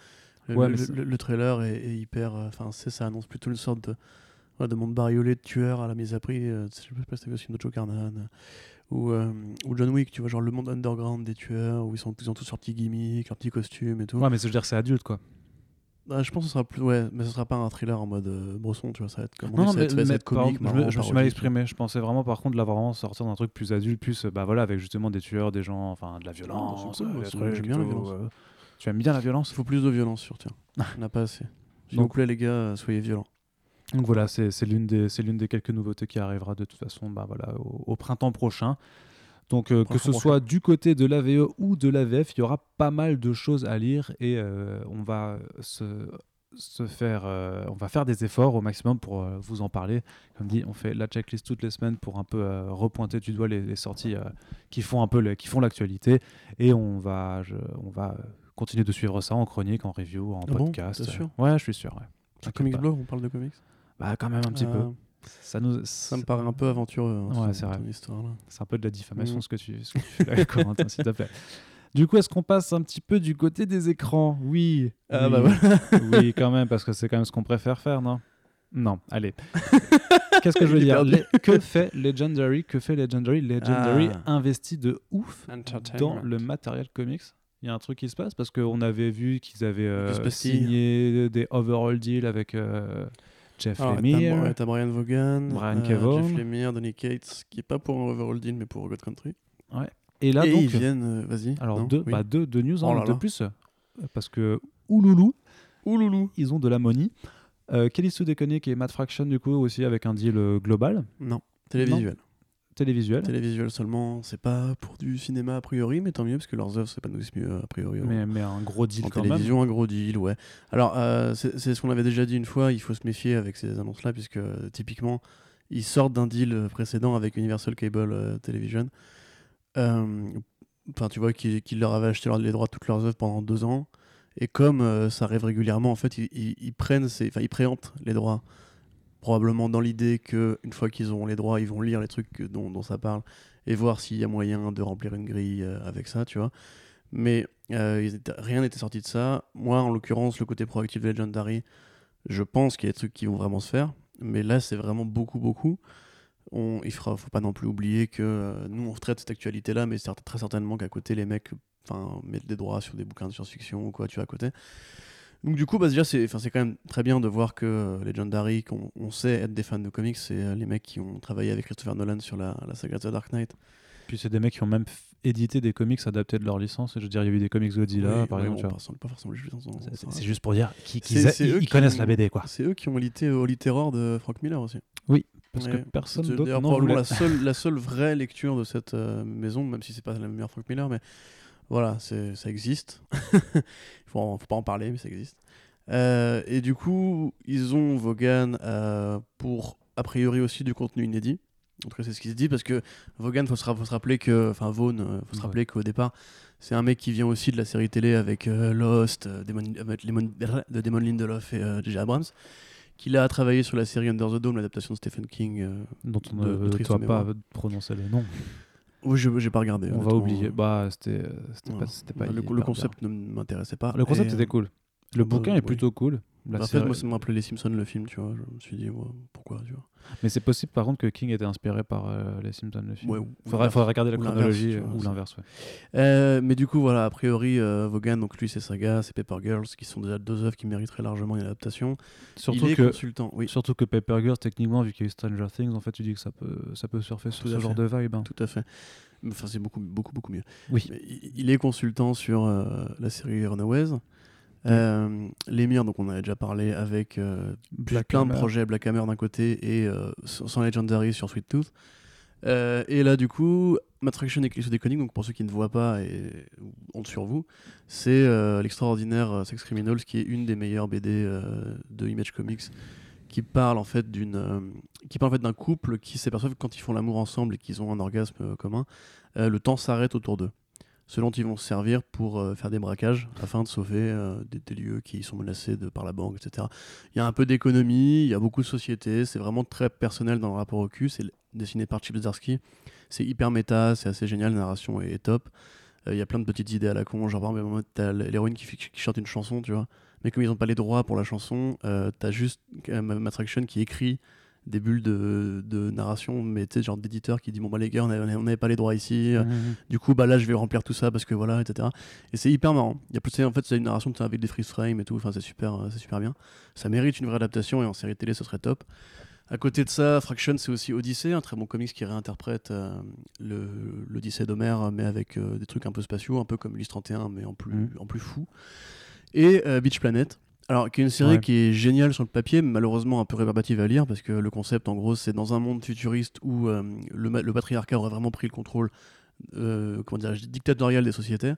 le, Ouais, le- mais le- c'est- le- le trailer est, est hyper. euh, Enfin, c'est ça annonce plutôt une sorte de de monde bariolé de tueurs à la mise à prix. euh, je sais pas si t'as vu le film de Joe Carnahan euh, ou, euh, ou John Wick. Tu vois, genre le monde underground des tueurs où ils sont ils ont tous leurs petits gimmicks, leurs petits costumes et tout. Ouais, mais je veux dire, c'est adulte quoi. Ah, je pense que ce sera plus. Ouais, mais ce sera pas un thriller en mode euh, Bresson. Tu vois, ça va être comme on Non, dit, non, ça va mais, ça va être comique. je marrant, je me suis mal exprimé. Je pensais vraiment, par contre, de la vraiment sortir d'un truc plus adulte, plus, bah voilà, avec justement des tueurs, des gens, enfin, de la violence. cool, euh, trucs j'aime bien la violence. euh. Tu aimes bien la violence? Il faut plus de violence sur tiens. On n'a pas assez. S'il Donc- vous plaît, les gars, euh, soyez violents. Donc voilà, c'est l'une des, des quelques nouveautés qui arrivera de toute façon bah voilà, au, au printemps prochain. Donc euh, que ce soit du côté de l'AVE ou de l'AVF, il y aura pas mal de choses à lire et euh, on va se, se faire, euh, on va faire des efforts au maximum pour vous en parler. Comme dit, on fait la checklist toutes les semaines pour un peu repointer du doigt les, les sorties qui font un peu le- qui font l'actualité et on va, je- on va continuer de suivre ça en chronique, en review, en Ah bon? podcast. T'es sûr? Ouais, je suis sûr. ouais. Comics. Blog, on parle de comics? Bah quand même un petit peu. Ça nous, Ça me paraît un peu aventureux. hein, Ouais, c'est vrai. C'est un peu de la diffamation Mm. ce que tu, ce que tu fais là, Corentin, s'il te plaît. Du coup, est-ce qu'on passe un petit peu du côté des écrans? Oui. Ah oui. bah voilà. oui, quand même, parce que c'est quand même ce qu'on préfère faire, non? Non, allez. Qu'est-ce que je veux dire. Les- Que fait Legendary Que fait Legendary? Legendary Ah. investit de ouf dans le matériel comics. Il y a un truc qui se passe parce qu'on avait vu qu'ils avaient euh, signé des overall deals avec euh, Jeff Alors, Lemire. T'as ouais, t'as Brian Vaughan, Brian euh. Jeff Lemire, Donny Cates, qui est pas pour overall deal, mais pour God Country. Et là, Et donc, ils viennent, euh, vas-y. Alors non deux, Oui. bah, deux, deux news Oh hein, là de là. plus. Parce que Ouloulou, Ouloulou, ils ont de la money. Euh, Kelly Sue DeConnick et Matt Fraction, du coup, aussi avec un deal euh, global. Non, télévisuel. Télévisuel. Télévisuel seulement, c'est pas pour du cinéma a priori, mais tant mieux parce que leurs œuvres s'épanouissent mieux a priori. en- mais, un gros deal en quand même. télévision, un gros deal, ouais. Alors, euh, c'est ce qu'on avait déjà dit une fois, il faut se méfier avec ces annonces-là, puisque euh, typiquement, ils sortent d'un deal précédent avec Universal Cable euh, Television. Euh, Enfin, tu vois, qui, qui leur avait acheté leur- les droits de toutes leurs œuvres pendant deux ans. Et comme euh, ça arrive régulièrement, en fait, ils, ils- ils prennent, ces- enfin, ils préemptent les droits. Probablement dans l'idée que une fois qu'ils auront les droits, ils vont lire les trucs dont, ça parle et voir s'il y a moyen de remplir une grille euh, avec ça, tu vois. Mais euh, rien n'était sorti de ça. Moi, en l'occurrence, le côté proactif de Legendary, je pense qu'il y a des trucs qui vont vraiment se faire. Mais là, c'est vraiment beaucoup, beaucoup. Il ne faut pas non plus oublier que euh, nous, on traite cette actualité-là, mais très certainement qu'à côté, les mecs mettent des droits sur des bouquins de science-fiction ou quoi, tu vois, à côté. Donc du coup, bah, déjà, c'est quand même très bien de voir que euh, Legendary, qu'on on sait être des fans de comics, c'est euh, les mecs qui ont travaillé avec Christopher Nolan sur la, la saga de The Dark Knight. Puis c'est des mecs qui ont même édité des comics adaptés de leur licence. Et je veux dire, il y a eu des comics Godzilla, Oui, par oui, exemple. bon, pas, forcément C'est- juste pour dire qu'ils ils connaissent ont- la BD, quoi. C'est eux qui ont lité Holy Terror de Frank Miller aussi. Parce Ouais. que personne d'autre n'en voulait. la seule, la seule vraie lecture de cette euh, maison, même si c'est pas la meilleure Frank Miller, mais voilà, c'est- ça existe. Il faut, faut pas en parler, mais ça existe. Euh, et du coup, ils ont Vaughan euh, pour a priori aussi du contenu inédit. En tout cas, c'est ce qui se dit parce que Vaughan, faut se, faut se rappeler que, enfin Vaughn, euh, faut se Ouais. rappeler qu'au départ, c'est un mec qui vient aussi de la série télé avec euh, Lost, Damon- Lemon- de Damon Lindelof et J.J. Abrams, qu'il a travaillé sur la série Under the Dome, l'adaptation de Stephen King. dont on ne doit pas mémoire. prononcer le nom. Oui, je j'ai pas regardé. On va oublier. Bah, c'était euh, c'était Ouais. pas, c'était pas le, bien. concept ne m'intéressait pas. Le concept Et, était cool. Le bah, bouquin est plutôt cool. La En fait, série- moi, ça me rappelait les Simpsons, le film, tu vois. Je me suis dit, ouais, pourquoi, tu vois. Mais c'est possible par contre que King était inspiré par euh, les Simpsons, le film. Ouais, ou- faudrait, regarder la Ou chronologie euh, vois, ou l'inverse. ouais. Euh, mais du coup, voilà, a priori, euh, Vaughan, donc lui, c'est Saga, c'est Paper Girls, qui sont déjà deux œuvres qui mériteraient largement une adaptation. Surtout Il est que, consultant, oui, surtout que Paper Girls, techniquement, vu qu'il y a eu Stranger Things, en fait, tu dis que ça peut, ça peut surfer sur ce genre fait. de vibe. hein. tout à fait. Enfin, c'est beaucoup, beaucoup, beaucoup mieux. Oui. Mais il il est consultant sur euh, la série Runaways. Euh, L'émir, donc on en avait déjà parlé avec euh, Black plein de projets Black Hammer d'un côté et euh, sans Legendary sur Sweet Tooth. Euh, et là, du coup, Matraction et Eclipse Decoding, donc pour ceux qui ne voient pas et honte sur vous, c'est euh, l'extraordinaire Sex Criminals qui est une des meilleures BD de Image Comics qui parle en fait d'une qui parle en fait d'un couple qui s'aperçoivent que quand ils font l'amour ensemble et qu'ils ont un orgasme commun, le temps s'arrête autour d'eux. Ce dont ils vont se servir pour euh, faire des braquages afin de sauver euh, des, lieux qui sont menacés par la banque, etc. Il y a un peu d'économie, il y a beaucoup de société, c'est vraiment très personnel dans le rapport au cul, c'est dessiné par Chip Zdarsky, c'est hyper méta, c'est assez génial, la narration est, top. Euh, Il y a plein de petites idées à la con, genre par exemple, t'as l'héroïne qui, qui chante une chanson, tu vois, mais comme ils n'ont pas les droits pour la chanson, t'as juste Matraction qui écrit des bulles de, de narration, mais tu sais, genre d'éditeur qui dit Bon, bah les gars, on avait- on n'avait pas les droits ici, euh, Mhm. du coup, bah là, je vais remplir tout ça parce que voilà, etc. Et c'est hyper marrant. Il y a plus, en fait, c'est une narration avec des freeze frames et tout. Enfin, c'est super, euh, c'est super bien. Ça mérite une vraie adaptation et en série télé, ce serait top. À côté de ça, Fraction, c'est aussi Odyssey, un très bon comics qui réinterprète euh, l'Odyssée d'Homère, mais avec euh, des trucs un peu spatiaux, un peu comme Ulysse 31, mais en plus, en plus fou. Et euh, Beach Planet. Alors, qui est une série Ouais. qui est géniale sur le papier, mais malheureusement un peu rébarbative à lire, parce que le concept, en gros, c'est dans un monde futuriste où euh, le, patriarcat aurait vraiment pris le contrôle euh, comment dictatorial des sociétés.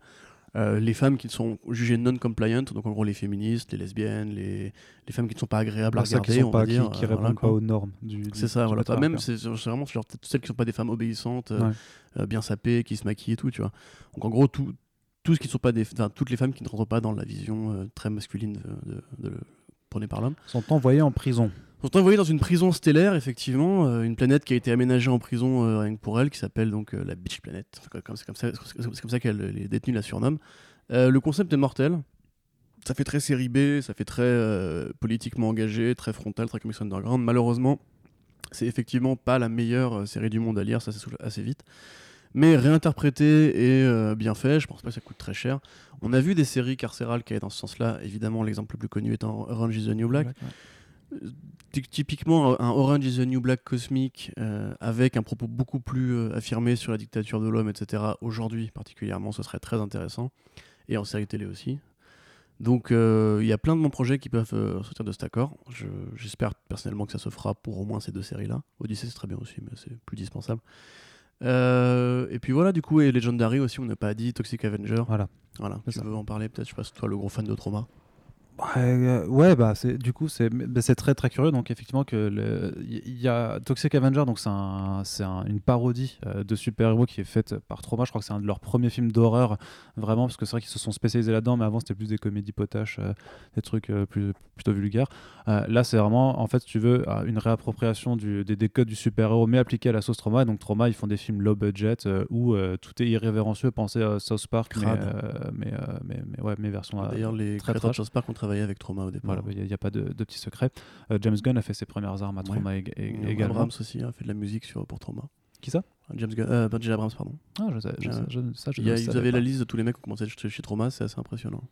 Euh, les femmes qui sont jugées non-compliant, donc en gros les féministes, les lesbiennes, les, les femmes qui ne sont pas agréables à Bah, regarder, qui, sont on va pas, qui, dire, qui répondent voilà, pas aux normes du. du- C'est ça, du voilà. Toi, même, c'est vraiment genre, peut-être celles qui sont pas des femmes obéissantes, Ouais. euh, bien sapées, qui se maquillent et tout, tu vois. Donc en gros, tout, tout ce qui sont pas des, enfin, toutes les femmes qui ne rentrent pas dans la vision euh, très masculine de, de- de le- prônée par l'homme. sont envoyés en prison. Sont envoyés dans une prison stellaire, effectivement, euh, une planète qui a été aménagée en prison euh, rien que pour elle, qui s'appelle donc la Beach Planet. C'est comme, c'est comme ça, c'est comme ça qu'elle les détenus la surnomment. Le concept est mortel. Ça fait très série B, ça fait très politiquement engagé, très frontal, très comics underground. Malheureusement, c'est effectivement pas la meilleure série du monde à lire, ça s'essouffle assez vite. Mais réinterprété et euh, bien fait, je pense pas que ça coûte très cher. On a vu des séries carcérales qui allaient dans ce sens-là. Évidemment, l'exemple le plus connu étant Orange is the New Black. Ouais. Typiquement un Orange is the New Black cosmique euh, avec un propos beaucoup plus euh, affirmé sur la dictature de l'homme, etc. Aujourd'hui particulièrement, ce serait très intéressant. Et en série télé aussi. Donc il y a plein de bons projets qui peuvent sortir de cet accord. Je- J'espère personnellement que ça se fera pour au moins ces deux séries-là. Odyssey c'est très bien aussi, mais c'est plus dispensable. Euh, et puis voilà, du coup, et Legendary aussi, on n'a pas dit, Toxic Avenger. Voilà. Voilà, tu ça. veux en parler peut-être, je sais pas, si toi le gros fan de Trauma. Ouais, euh, ouais, bah c'est du coup c'est bah, c'est très très curieux. Donc effectivement que il y a Toxic Avenger donc c'est un, c'est un- une parodie euh, de super-héros qui est faite par Trauma, je crois que c'est un de leurs premiers films d'horreur vraiment parce que c'est vrai qu'ils se sont spécialisés là-dedans mais avant c'était plus des comédies potaches, euh, des trucs plus plutôt vulgaires. Là c'est vraiment en fait si tu veux une réappropriation du- des, des codes du super-héros mais appliqués à la sauce Trauma. Et donc Trauma ils font des films low budget où tout est irrévérencieux, pensez à South Park mais, mais, mais, mais ouais mes versions D'ailleurs, les très créateurs de. South Park ont travaillé avec Trauma au départ. Voilà, il n'y a, pas de, de petits secrets. Euh, James Gunn a fait ses premières armes à Trauma ég- Et ég- également. Abrams aussi a fait de la musique sur, pour Trauma. Qui ça? James Gunn, euh, J.J. Abrams, pardon. Ah, je sais, je Ouais. sais- je- ça, je y a- avez pas. la liste de tous les mecs qui ont commencé chez, chez Trauma, c'est assez impressionnant.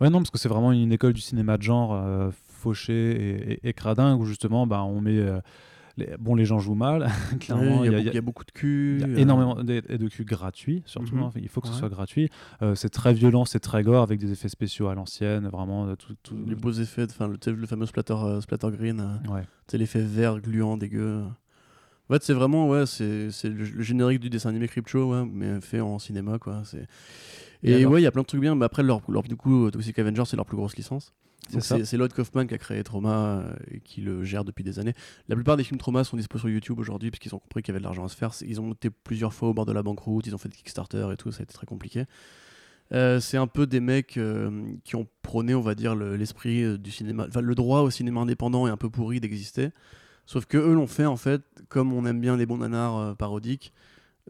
Ouais, non, parce que c'est vraiment une école du cinéma de genre euh, fauché et, et, et cradin où justement bah, on met. Les, bon, les gens jouent mal, clairement. Il y, a y beaucoup- il y a beaucoup de cul. il y a euh, énormément de, de cul gratuits, surtout. Mhm. hein, il faut que ce soit gratuit. Euh, c'est très violent, c'est très gore avec des effets spéciaux à l'ancienne, vraiment. euh, Tout, tout... Les beaux effets, enfin le, fameux splatter, euh, splatter green, Ouais. sais, l'effet vert gluant dégueu. En fait, c'est vraiment ouais, c'est c'est le, le générique du dessin animé Crypto, ouais, mais fait en cinéma quoi. C'est Et et, alors ouais, il y a plein de trucs bien. Mais après, leur, leur- du coup, Toxic Avenger, c'est leur plus grosse licence. C'est Lloyd Kaufman qui a créé Trauma euh, et qui le gère depuis des années. La plupart des films Trauma sont dispo sur YouTube aujourd'hui parce qu'ils ont compris qu'il y avait de l'argent à se faire. Ils ont été plusieurs fois au bord de la banqueroute, ils ont fait des Kickstarter et tout, ça a été très compliqué. Euh, c'est un peu des mecs euh, qui ont prôné, on va dire, le- l'esprit du cinéma, enfin le droit au cinéma indépendant est un peu pourri d'exister. Sauf que eux l'ont fait en fait, comme on aime bien les bons nanars euh, parodiques,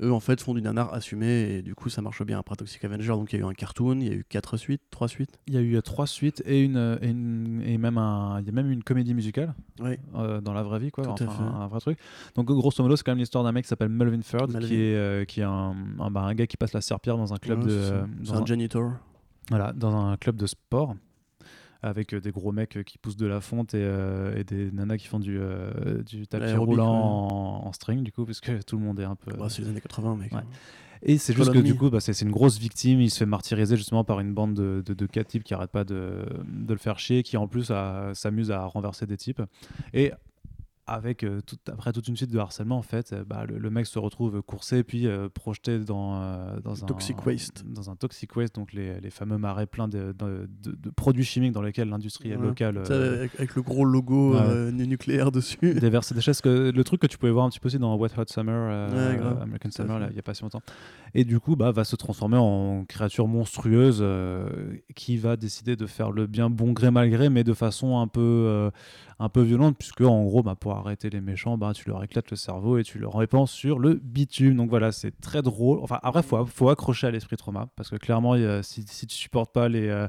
eux en fait font du nanar assumé et du coup ça marche bien après Toxic Avenger. Donc il y a eu un cartoon, il y a eu quatre suites, trois suites. Il y a eu euh, trois suites et, une, euh, et, une- et même un, il y a même une comédie musicale. Oui. euh, dans la vraie vie, quoi. Enfin, un, un vrai truc. Donc, grosso modo, c'est quand même l'histoire d'un mec qui s'appelle Melvin Ferd, qui est, euh, qui est un, un, bah, un gars qui passe la serpillère dans un club Ouais, de, dans un- janitor. voilà, dans un club de sport avec euh, des gros mecs euh, qui poussent de la fonte et, euh, et des nanas qui font du, euh, du tapis roulant ouais. en, en string, du coup, parce que tout le monde est un peu. Bah, c'est les années 80, mec. Ouais. Et c'est juste que du coup, bah, c'est une grosse victime. Il se fait martyriser justement par une bande de, de, de quatre types qui arrêtent pas de, de le faire chier, qui en plus s'amusent à renverser des types. Et avec euh, tout, après toute une suite de harcèlement, en fait, euh, bah, le, le mec se retrouve coursé puis euh, projeté dans, dans un Toxic waste. dans un toxic waste, donc les, les fameux marais pleins de, de- de- de produits chimiques dans lesquels l'industrie Ouais. locale avec, avec le gros logo Ouais. nucléaire dessus. déverse des choses. Que, le truc que tu pouvais voir un petit peu aussi dans Wet Hot Summer, Ouais. American Summer, il n'y a pas si longtemps. Et du coup, bah, va se transformer en créature monstrueuse qui va décider de faire le bien bon gré mal gré, mais de façon un peu, un peu violente, puisque en gros, bah, pour arrêter les méchants, bah, tu leur éclates le cerveau et tu leur répands sur le bitume. Donc voilà, c'est très drôle. Enfin, après, il faut, faut accrocher à l'esprit trauma, parce que clairement, a- si, si tu supportes pas les. euh,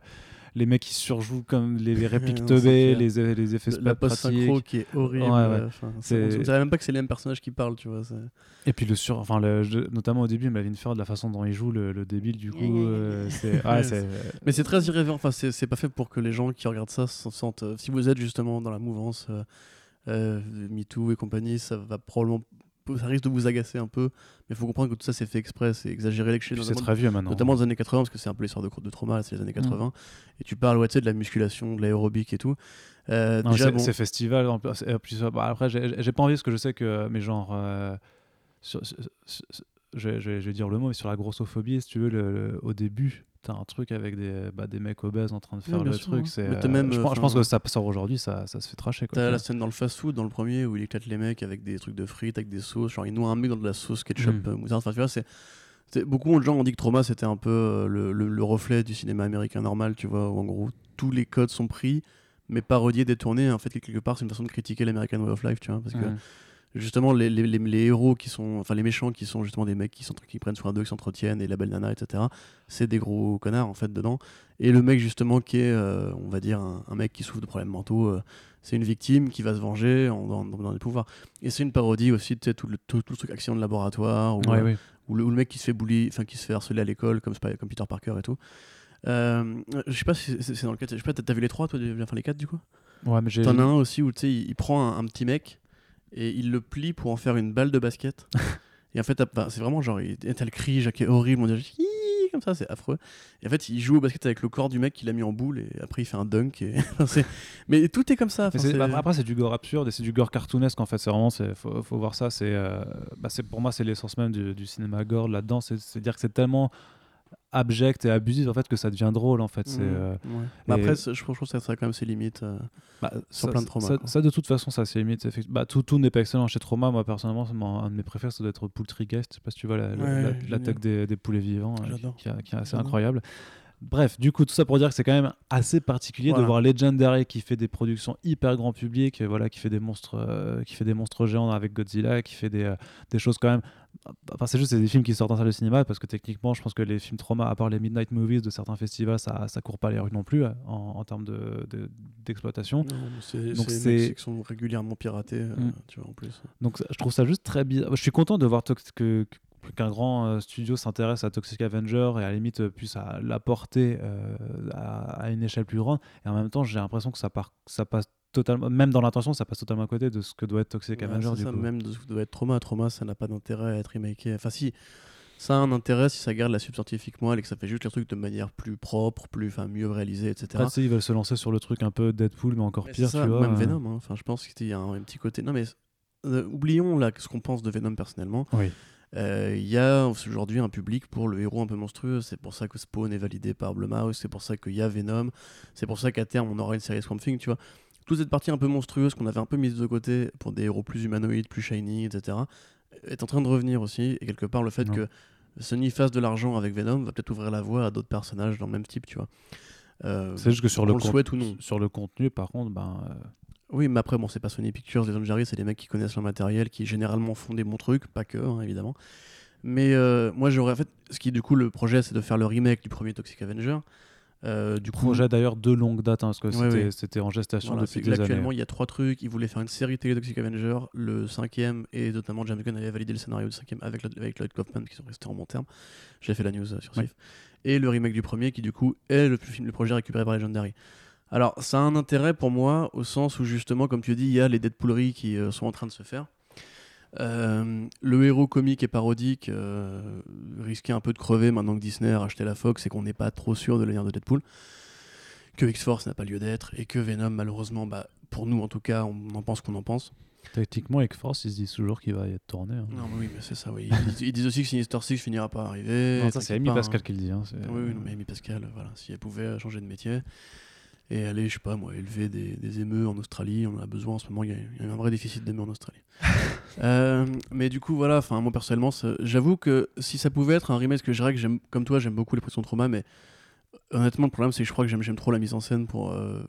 les mecs qui surjouent comme les, les répliques teubées, les, les effets Le- la post-synchro qui est horrible. Ouais, ouais. euh, enfin, c'est- C'est- On dirait même pas que c'est les mêmes personnages qui parlent, tu vois. c'est- Et puis le sur, enfin le, notamment au début, Melvin Ford, la façon dont il joue le, le débile, du coup, euh, c'est, ouais, c'est- Mais c'est très irrévérent. Enfin, c'est pas fait pour que les gens qui regardent ça se sentent. si vous êtes justement dans la mouvance euh, euh, MeToo et compagnie, ça va probablement. Ça risque de vous agacer un peu. Mais il faut comprendre que tout ça c'est fait exprès, c'est exagéré les puis c'est très vieux maintenant. notamment dans les années 80, parce que c'est un peu l'histoire de, de trauma, c'est les années 80. Et tu parles ouais, tu sais, de la musculation, de l'aérobic et tout. Euh, Non, déjà, c'est, bon, c'est festival. En plus, bah, après, j'ai, pas envie parce que je sais que, mais genre, euh, sur- sur- sur- sur- je, vais- je vais- je vais dire le mot, mais sur la grossophobie, si tu veux, le, le- au début, t'as un truc avec des, bah, des mecs obèses en train de faire le sûr, truc. hein. C'est, t'as euh, même, je, pense, je enfin, pense que ça sort aujourd'hui, ça, ça se fait tracher. T'as la scène dans le fast-food, dans le premier, où il éclate les mecs avec des trucs de frites, avec des sauces. Genre, il noie un mec dans de la sauce ketchup, Mm. moutarde. Enfin, tu vois, c'est. Beaucoup de gens ont dit que Trauma c'était un peu euh, le, le- le reflet du cinéma américain normal, tu vois, où en gros tous les codes sont pris, mais parodiés, détournés. En fait, quelque part, c'est une façon de critiquer l'American Way of Life, tu vois, parce que Mhm. Justement les, les- les- les héros qui sont enfin les méchants qui sont justement des mecs qui, sont, qui prennent soin d'eux qui s'entretiennent et la belle nana etc c'est des gros connards en fait dedans. Et le mec justement qui est euh, on va dire un, un mec qui souffre de problèmes mentaux euh, c'est une victime qui va se venger en, dans, dans les pouvoirs. Et c'est une parodie aussi tu sais tout le, tout, tout le truc accident de laboratoire ou, Ouais, euh, ou le, ou le mec qui se fait bully enfin qui se fait harceler à l'école comme, comme Peter Parker et tout. Je sais pas si c'est dans le 4 je sais pas t'as vu les trois toi enfin les quatre du coup? Ouais, mais j'ai. T'en as un aussi où tu sais, il, il prend un, un petit mec et il le plie pour en faire une balle de basket. et en fait, c'est vraiment genre, il- t'as le cri, Jacques est horrible, on dirait Hi comme ça, c'est affreux. Et en fait, il joue au basket avec le corps du mec qu'il a mis en boule et après il fait un dunk. Et... mais tout est comme ça. Bah, après, c'est du gore absurde et c'est du gore cartoonesque en fait. C'est vraiment, faut, faut voir ça. C'est, euh, bah, pour moi, c'est l'essence même du, du cinéma gore là-dedans. C'est, c'est dire que c'est tellement abject et abusif en fait que ça devient drôle en fait. C'est, Mhm, euh, ouais. Après, je trouve que ça a quand même ses limites. euh. bah, Sur ça, plein de traumas, Ça, de toute façon, ça c'est limite. effect- Bah, tout, tout n'est pas excellent chez Trauma. Moi personnellement, mon- un de mes préférés, ça doit être Poultrygeist. Je sais pas si tu vois la- la- Ouais, la- génial. l'attaque des, des poulets vivants, euh, qui, qui- qui est assez incroyable. Bref, du coup, tout ça pour dire que c'est quand même assez particulier Voilà. de voir Legendary qui fait des productions hyper grand public, euh, voilà, qui fait des monstres, euh, qui fait des monstres géants avec Godzilla, qui fait des, euh, des choses quand même. Enfin, c'est juste c'est des films qui sortent en salle de cinéma parce que techniquement, je pense que les films trauma, à part les midnight movies de certains festivals, ça, ça court pas les rues non plus en, en termes de- de- d'exploitation. Mais c'est Donc c'est qui sont régulièrement piratés, euh, Mm. tu vois, en plus. Donc je trouve ça juste très bizarre. Je suis content de voir que que- qu'un grand euh, studio s'intéresse à Toxic Avenger et à la limite euh, puisse à l'apporter euh, à, à une échelle plus grande. Et en même temps, j'ai l'impression que ça, part, ça passe totalement, même dans l'intention, ça passe totalement à côté de ce que doit être Toxic Ouais, Avenger. c'est Du ça, coup. même de ce que doit être Trauma. Trauma, ça n'a pas d'intérêt à être remaké. Enfin, si, ça a un intérêt si ça garde la subscientifique moelle et que ça fait juste les trucs de manière plus propre, plus, enfin, mieux réalisée, etc. Tu sais, ils veulent se lancer sur le truc un peu Deadpool, mais encore Mais pire, c'est ça, tu vois. Même. Venom, hein. enfin, je pense qu'il y a un, un petit côté. Non, mais euh, oublions là ce qu'on pense de Venom personnellement. Oui. Euh, Il y a aujourd'hui un public pour le héros un peu monstrueux. C'est pour ça que Spawn est validé par Blumhouse. C'est pour ça qu'il y a Venom. C'est pour ça qu'à terme, on aura une série Swamp Thing, tu vois. Toute cette partie un peu monstrueuse qu'on avait un peu mise de côté pour des héros plus humanoïdes, plus shiny, etc., est en train de revenir aussi. Et quelque part, le fait Non. que Sony fasse de l'argent avec Venom va peut-être ouvrir la voie à d'autres personnages dans le même type, tu vois. Euh, C'est juste que sur le, le souhaite ou non. sur le contenu, par contre, ben, euh, Oui, mais après, bon, c'est pas Sony Pictures, les Jerry, c'est des mecs qui connaissent leur matériel, qui généralement font des bons trucs, pas que, hein, évidemment. Mais euh, moi, j'aurais fait. Ce qui, du coup, le projet, c'est de faire le remake du premier Toxic Avenger. Euh, du coup, projet d'ailleurs de longue date, hein, parce que Ouais, c'était en gestation voilà, depuis des années. actuellement, il y a trois trucs. Ils voulaient faire une série télé Toxic Avenger, le cinquième, et notamment James Gunn avait validé le scénario du cinquième avec, Lloyd- avec Lloyd Kaufman, qui sont restés en bon terme. J'ai fait la news euh, sur Ouais. SIF. Et le remake du premier, qui du coup est le, film, le projet récupéré par Legendary. Alors, ça a un intérêt pour moi, au sens où justement, comme tu dis, il y a les Deadpooleries qui euh, sont en train de se faire. Euh, le héros comique et parodique euh, risquait un peu de crever maintenant que Disney a racheté la Fox et qu'on n'est pas trop sûr de l'avenir de Deadpool. Que X-Force n'a pas lieu d'être et que Venom, malheureusement, bah, pour nous en tout cas, on en pense qu'on en pense. Techniquement, X-Force, ils se disent toujours qu'il va y être tourné. hein. Non, mais oui, mais c'est ça, oui. Ils, disent- ils disent aussi que Sinister Six finira par arriver. Non, ça, c'est Amy pas, Pascal hein. qui le dit. hein, Oui, oui, non, mais Amy Pascal, voilà, si elle pouvait changer de métier et aller, je sais pas moi, élever des, des émeux en Australie, on en a besoin en ce moment, il y, a- il y a un vrai déficit d'émeux en Australie. Euh, mais du coup, voilà, enfin, moi personnellement, j'avoue que si ça pouvait être un remake, que je dirais que j'aime, comme toi, j'aime beaucoup les pressions de trauma, mais honnêtement, le problème, c'est que je crois que j'aime, trop la mise en scène pour euh,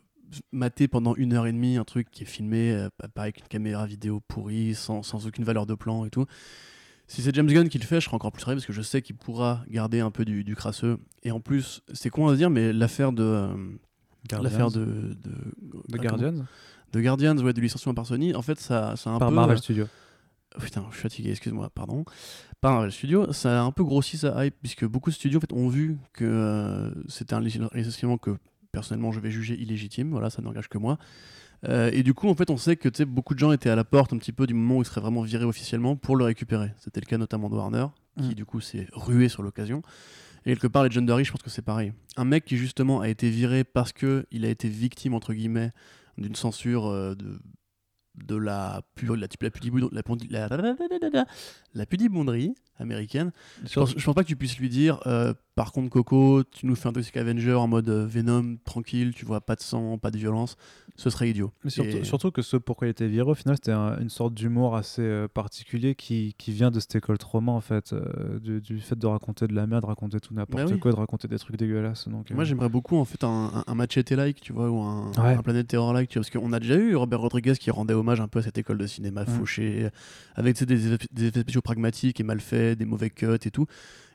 mater pendant une heure et demie un truc qui est filmé, euh, pas avec une caméra vidéo pourrie, sans, sans aucune valeur de plan et tout. Si c'est James Gunn qui le fait, je serai encore plus ravi parce que je sais qu'il pourra garder un peu du, du crasseux. Et en plus, c'est con à dire, mais l'affaire de. euh. L'affaire de. De, ah, comment Guardians De Guardians, ouais, de licenciement par Sony, en fait, ça, ça a un Par peu. Marvel euh, Studios. Oh, Putain, je suis fatigué, excuse-moi, pardon. Par Marvel Studios, ça a un peu grossi sa hype, puisque beaucoup de studios en fait, ont vu que euh, c'était un licenciement que personnellement je vais juger illégitime, voilà, ça n'engage que moi. Euh, et du coup, en fait, on sait que tu sais, beaucoup de gens étaient à la porte un petit peu du moment où il serait vraiment viré officiellement pour le récupérer. C'était le cas notamment de Warner, qui Mm. du coup s'est rué sur l'occasion. Et quelque part, Legendary, je pense que c'est pareil. Un mec qui justement a été viré parce que il a été victime, entre guillemets, d'une censure euh, de, de la, pu- la, la, pudibou- la, la, la pudibonderie américaine. Je pense, je pense pas que tu puisses lui dire, euh, par contre, Coco, tu nous fais un Toxic Avenger en mode euh, Venom, tranquille, tu vois, pas de sang, pas de violence. Ce serait idiot. Mais surtout, Et- surtout que ce pourquoi il était viré, au final, c'était un- une sorte d'humour assez euh, particulier qui, qui vient de cette école trauma, en fait, euh, du, du fait de raconter de la merde, de raconter tout n'importe Bah oui. quoi, de raconter des trucs dégueulasses. Donc, Moi, j'aimerais beaucoup en fait un, un, un Machete-like, tu vois, ou un, Ouais. un Planète Terror-like, tu vois, parce qu'on a déjà eu Robert Rodriguez qui rendait hommage un peu à cette école de cinéma Mm. fauchée, avec tu sais, des, effets- des effets spéciaux pragmatiques et mal faits, des mauvais cuts et tout.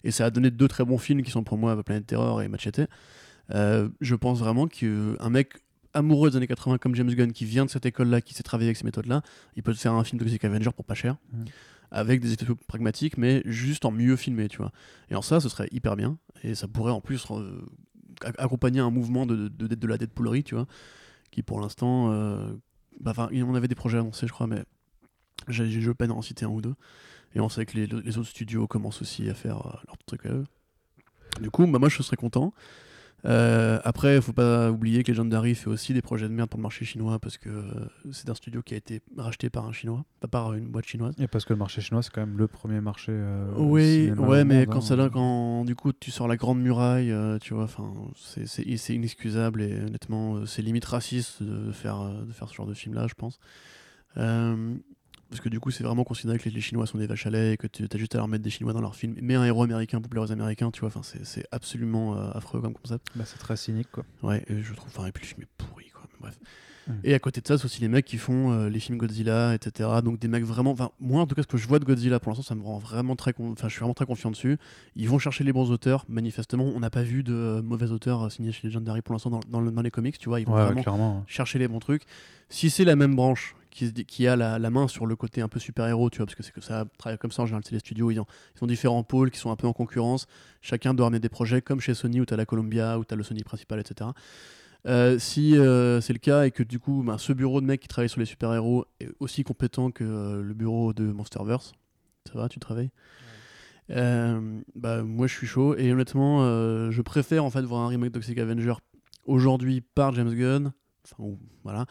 Et ça a donné deux très bons films qui sont pour moi Planète Terror et Machete. Euh, je pense vraiment qu'un mec amoureux des années 80 comme James Gunn, qui vient de cette école-là, qui s'est travaillé avec ces méthodes-là, il peut faire un film Toxic Avenger pour pas cher. Mm. Avec des effets pragmatiques, mais juste en mieux filmé, tu vois. Et en ça, ce serait hyper bien. Et ça pourrait en plus euh, ac- accompagner un mouvement de, de, de, de la Deadpoolerie, tu vois, qui pour l'instant. euh, Enfin, on avait des projets annoncés, je crois, mais j'ai j'ai- je peine à en citer un ou deux. Et on sait que les, les autres studios commencent aussi à faire euh, leurs trucs à eux. Du coup, bah, moi je serais content. Euh, après, faut pas oublier que Legendary fait aussi des projets de merde pour le marché chinois parce que euh, c'est un studio qui a été racheté par un chinois, pas par une boîte chinoise. Et parce que le marché chinois, c'est quand même le premier marché. euh, Oui, ouais, mais monde, quand hein. ça là, quand du coup tu sors la grande muraille, euh, tu vois, enfin, c'est inexcusable et honnêtement, euh, c'est limite raciste de faire de faire ce genre de film là, je pense. Parce que du coup, c'est vraiment considéré que les, Chinois sont des vaches à lait et que tu as juste à leur mettre des Chinois dans leur film. Mais un héros américain pour plaire aux Américains, tu vois, enfin, c'est c'est absolument euh, affreux comme concept. Bah, c'est très cynique, quoi. Ouais, et je trouve, enfin, et puis le film est pourri, quoi. mais Bref. Et à côté de ça, c'est aussi les mecs qui font euh, les films Godzilla, etc. Donc des mecs vraiment, enfin, moi en tout cas, ce que je vois de Godzilla pour l'instant, ça me rend vraiment très, con- enfin, je suis vraiment très confiant dessus. Ils vont chercher les bons auteurs. Manifestement, on n'a pas vu de euh, mauvais auteurs euh, signés chez Legendary pour l'instant dans, dans le- dans les comics, tu vois. Ils vont Ouais, vraiment chercher les bons trucs. Si c'est la même branche qui, qui a la, la main sur le côté un peu super-héros, tu vois, parce que c'est que ça travaille comme ça en général, c'est les studios, ils ont, ils ont différents pôles qui sont un peu en concurrence. Chacun doit ramener des projets comme chez Sony où tu as la Columbia, où tu as le Sony principal, etc. Euh, si euh, c'est le cas et que du coup ben, ce bureau de mecs qui travaille sur les super-héros est aussi compétent que euh, le bureau de Monsterverse, ça va, tu Euh, bah, Moi je suis chaud et honnêtement euh, je préfère en fait voir un remake Toxic Avenger aujourd'hui par James Gunn, enfin voilà,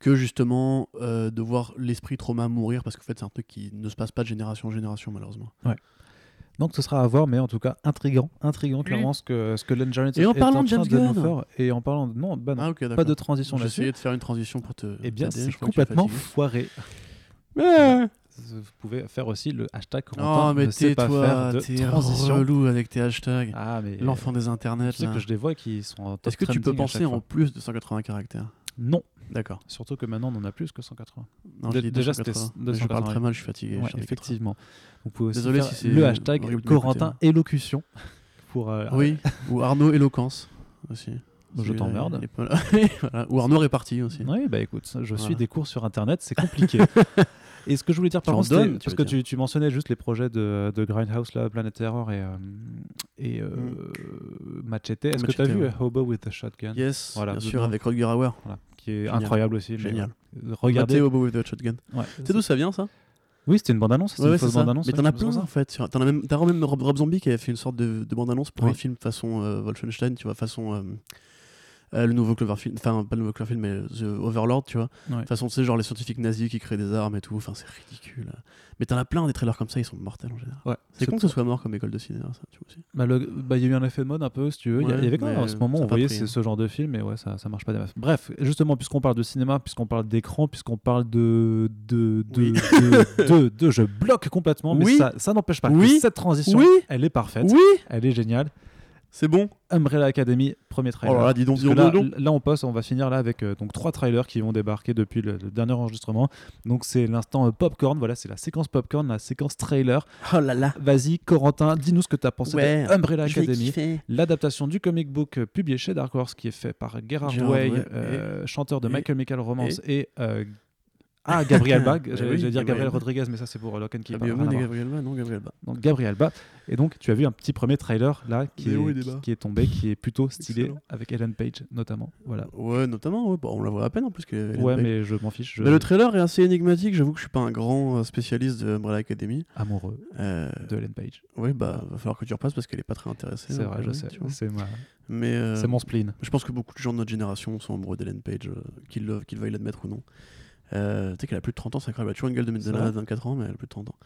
que justement euh, de voir l'esprit trauma mourir parce qu'en fait c'est un truc qui ne se passe pas de génération en génération malheureusement. Donc ce sera à voir, mais en tout cas intrigant, intrigant clairement ce que ce que Legendary Et en est parlant en de train James nous Gunn. faire. Et en parlant de non, bah non, Ah pas de transition J'ai là-dessus. essayé de faire une transition pour te. Eh bien, c'est je complètement foiré. Vous pouvez faire aussi le hashtag Oh mais ne sait pas tais-toi, faire de t'es transition. relou avec tes hashtags. Ah mais L'enfant des internets. tu sais là. que je les vois qui sont Est-ce que tu peux penser en plus de 180 caractères? Non, D'accord. surtout que maintenant on en a plus que 180. Non, Dé- je dis déjà, 280. c'était Mais Je parle 280. très mal, je suis fatigué. Ouais, je effectivement. Vous pouvez aussi Désolé faire si c'est le hashtag Corentin m'écouter, élocution pour euh. Oui, ou Arnaud Éloquence aussi. Je C'est- t'emmerde. Voilà. Ou Arnaud Réparti aussi. Oui, bah écoute, je suis Voilà. des cours sur internet, c'est compliqué. Et ce que je voulais dire par contre, parce que tu, tu mentionnais juste les projets de, de Grindhouse, là, Planet Terror et, euh, et euh, Machete. Est-ce que tu as vu ouais. Hobo with a Shotgun? Yes, Voilà, bien sûr, avec Rodger Hauer. voilà, Qui est Génial. incroyable aussi. Génial. euh, Regardez. Bobo with the Shotgun. Ouais. Tu sais d'où ça vient ça? Oui, c'était une bande-annonce. Ouais, une fausse bande-annonce. Mais t'en as plein en fait. sur- T'en as même, t'as même Rob, Rob Zombie qui avait fait une sorte de, de bande-annonce pour un film façon Wolfenstein, tu vois, façon euh, euh, le nouveau Cloverfield, enfin pas le nouveau Cloverfield, mais The Overlord, tu vois. Ouais. Façon, tu sais, genre les scientifiques nazis qui créent des armes et tout. Enfin, c'est ridicule. Mais t'en as plein des trailers comme ça, ils sont mortels en général. Ouais. C'est con que ce soit mort comme école de cinéma, ça, tu vois aussi. Bah, le- bah, il y a eu un effet de mode un peu, si tu veux. Il y avait quand même à ce moment, on voyait pris, c'est hein. ce genre de film, mais ouais, ça, ça marche pas des masses. Bref, justement, puisqu'on parle de cinéma, puisqu'on parle d'écran, puisqu'on parle de de, de, Oui. de, de- de- je bloque complètement, mais Oui. ça, ça n'empêche pas Oui. que cette transition, elle est parfaite, Oui, elle est géniale. C'est bon. Umbrella Academy, premier Oh trailer. là là, dis donc, dis donc, là, donc. là, on passe, on va finir là avec euh, donc trois trailers qui vont débarquer depuis le, le dernier enregistrement. Donc c'est l'instant euh, popcorn, voilà, c'est la séquence popcorn, la séquence trailer. Oh là là. Vas-y, Corentin, dis-nous ce que tu as pensé Ouais, de Umbrella Academy. L'adaptation du comic book euh, publié chez Dark Horse qui est fait par Gerard Way, chanteur de et- Michael Michael Romance et, ah Gabriel Ba, Bah j'allais oui, dire Gabriel. Rodriguez mais ça c'est pour Lock and Key. Ah, et. Gabriel Ba, non, Gabriel Ba. Donc Gabriel Ba et donc tu as vu un petit premier trailer là qui, est, des qui, bas. qui est tombé qui est plutôt stylé Excellent. avec Ellen Page notamment. Voilà. Ouais, notamment, ouais, bon, on la voit à peine en plus. qu'elle est- elle est Ouais mais je m'en fiche. Je... Mais le trailer est assez énigmatique, j'avoue que je suis pas un grand euh, spécialiste de Umbrella Academy. Amoureux Euh, de Ellen Page. Oui, bah, va falloir que tu repasses parce qu'elle est pas très intéressée. C'est donc, vrai, je sais. tu vois. C'est ma- Mais euh, c'est mon spleen. je pense que beaucoup de gens de notre génération sont amoureux d'Ellen Page, euh, qu'ils veuillent l'admettre ou non. Euh, tu sais qu'elle a plus de 30 ans, c'est incroyable. Elle a toujours une gueule de vrai de 24 ans, mais elle a plus de 30 ans.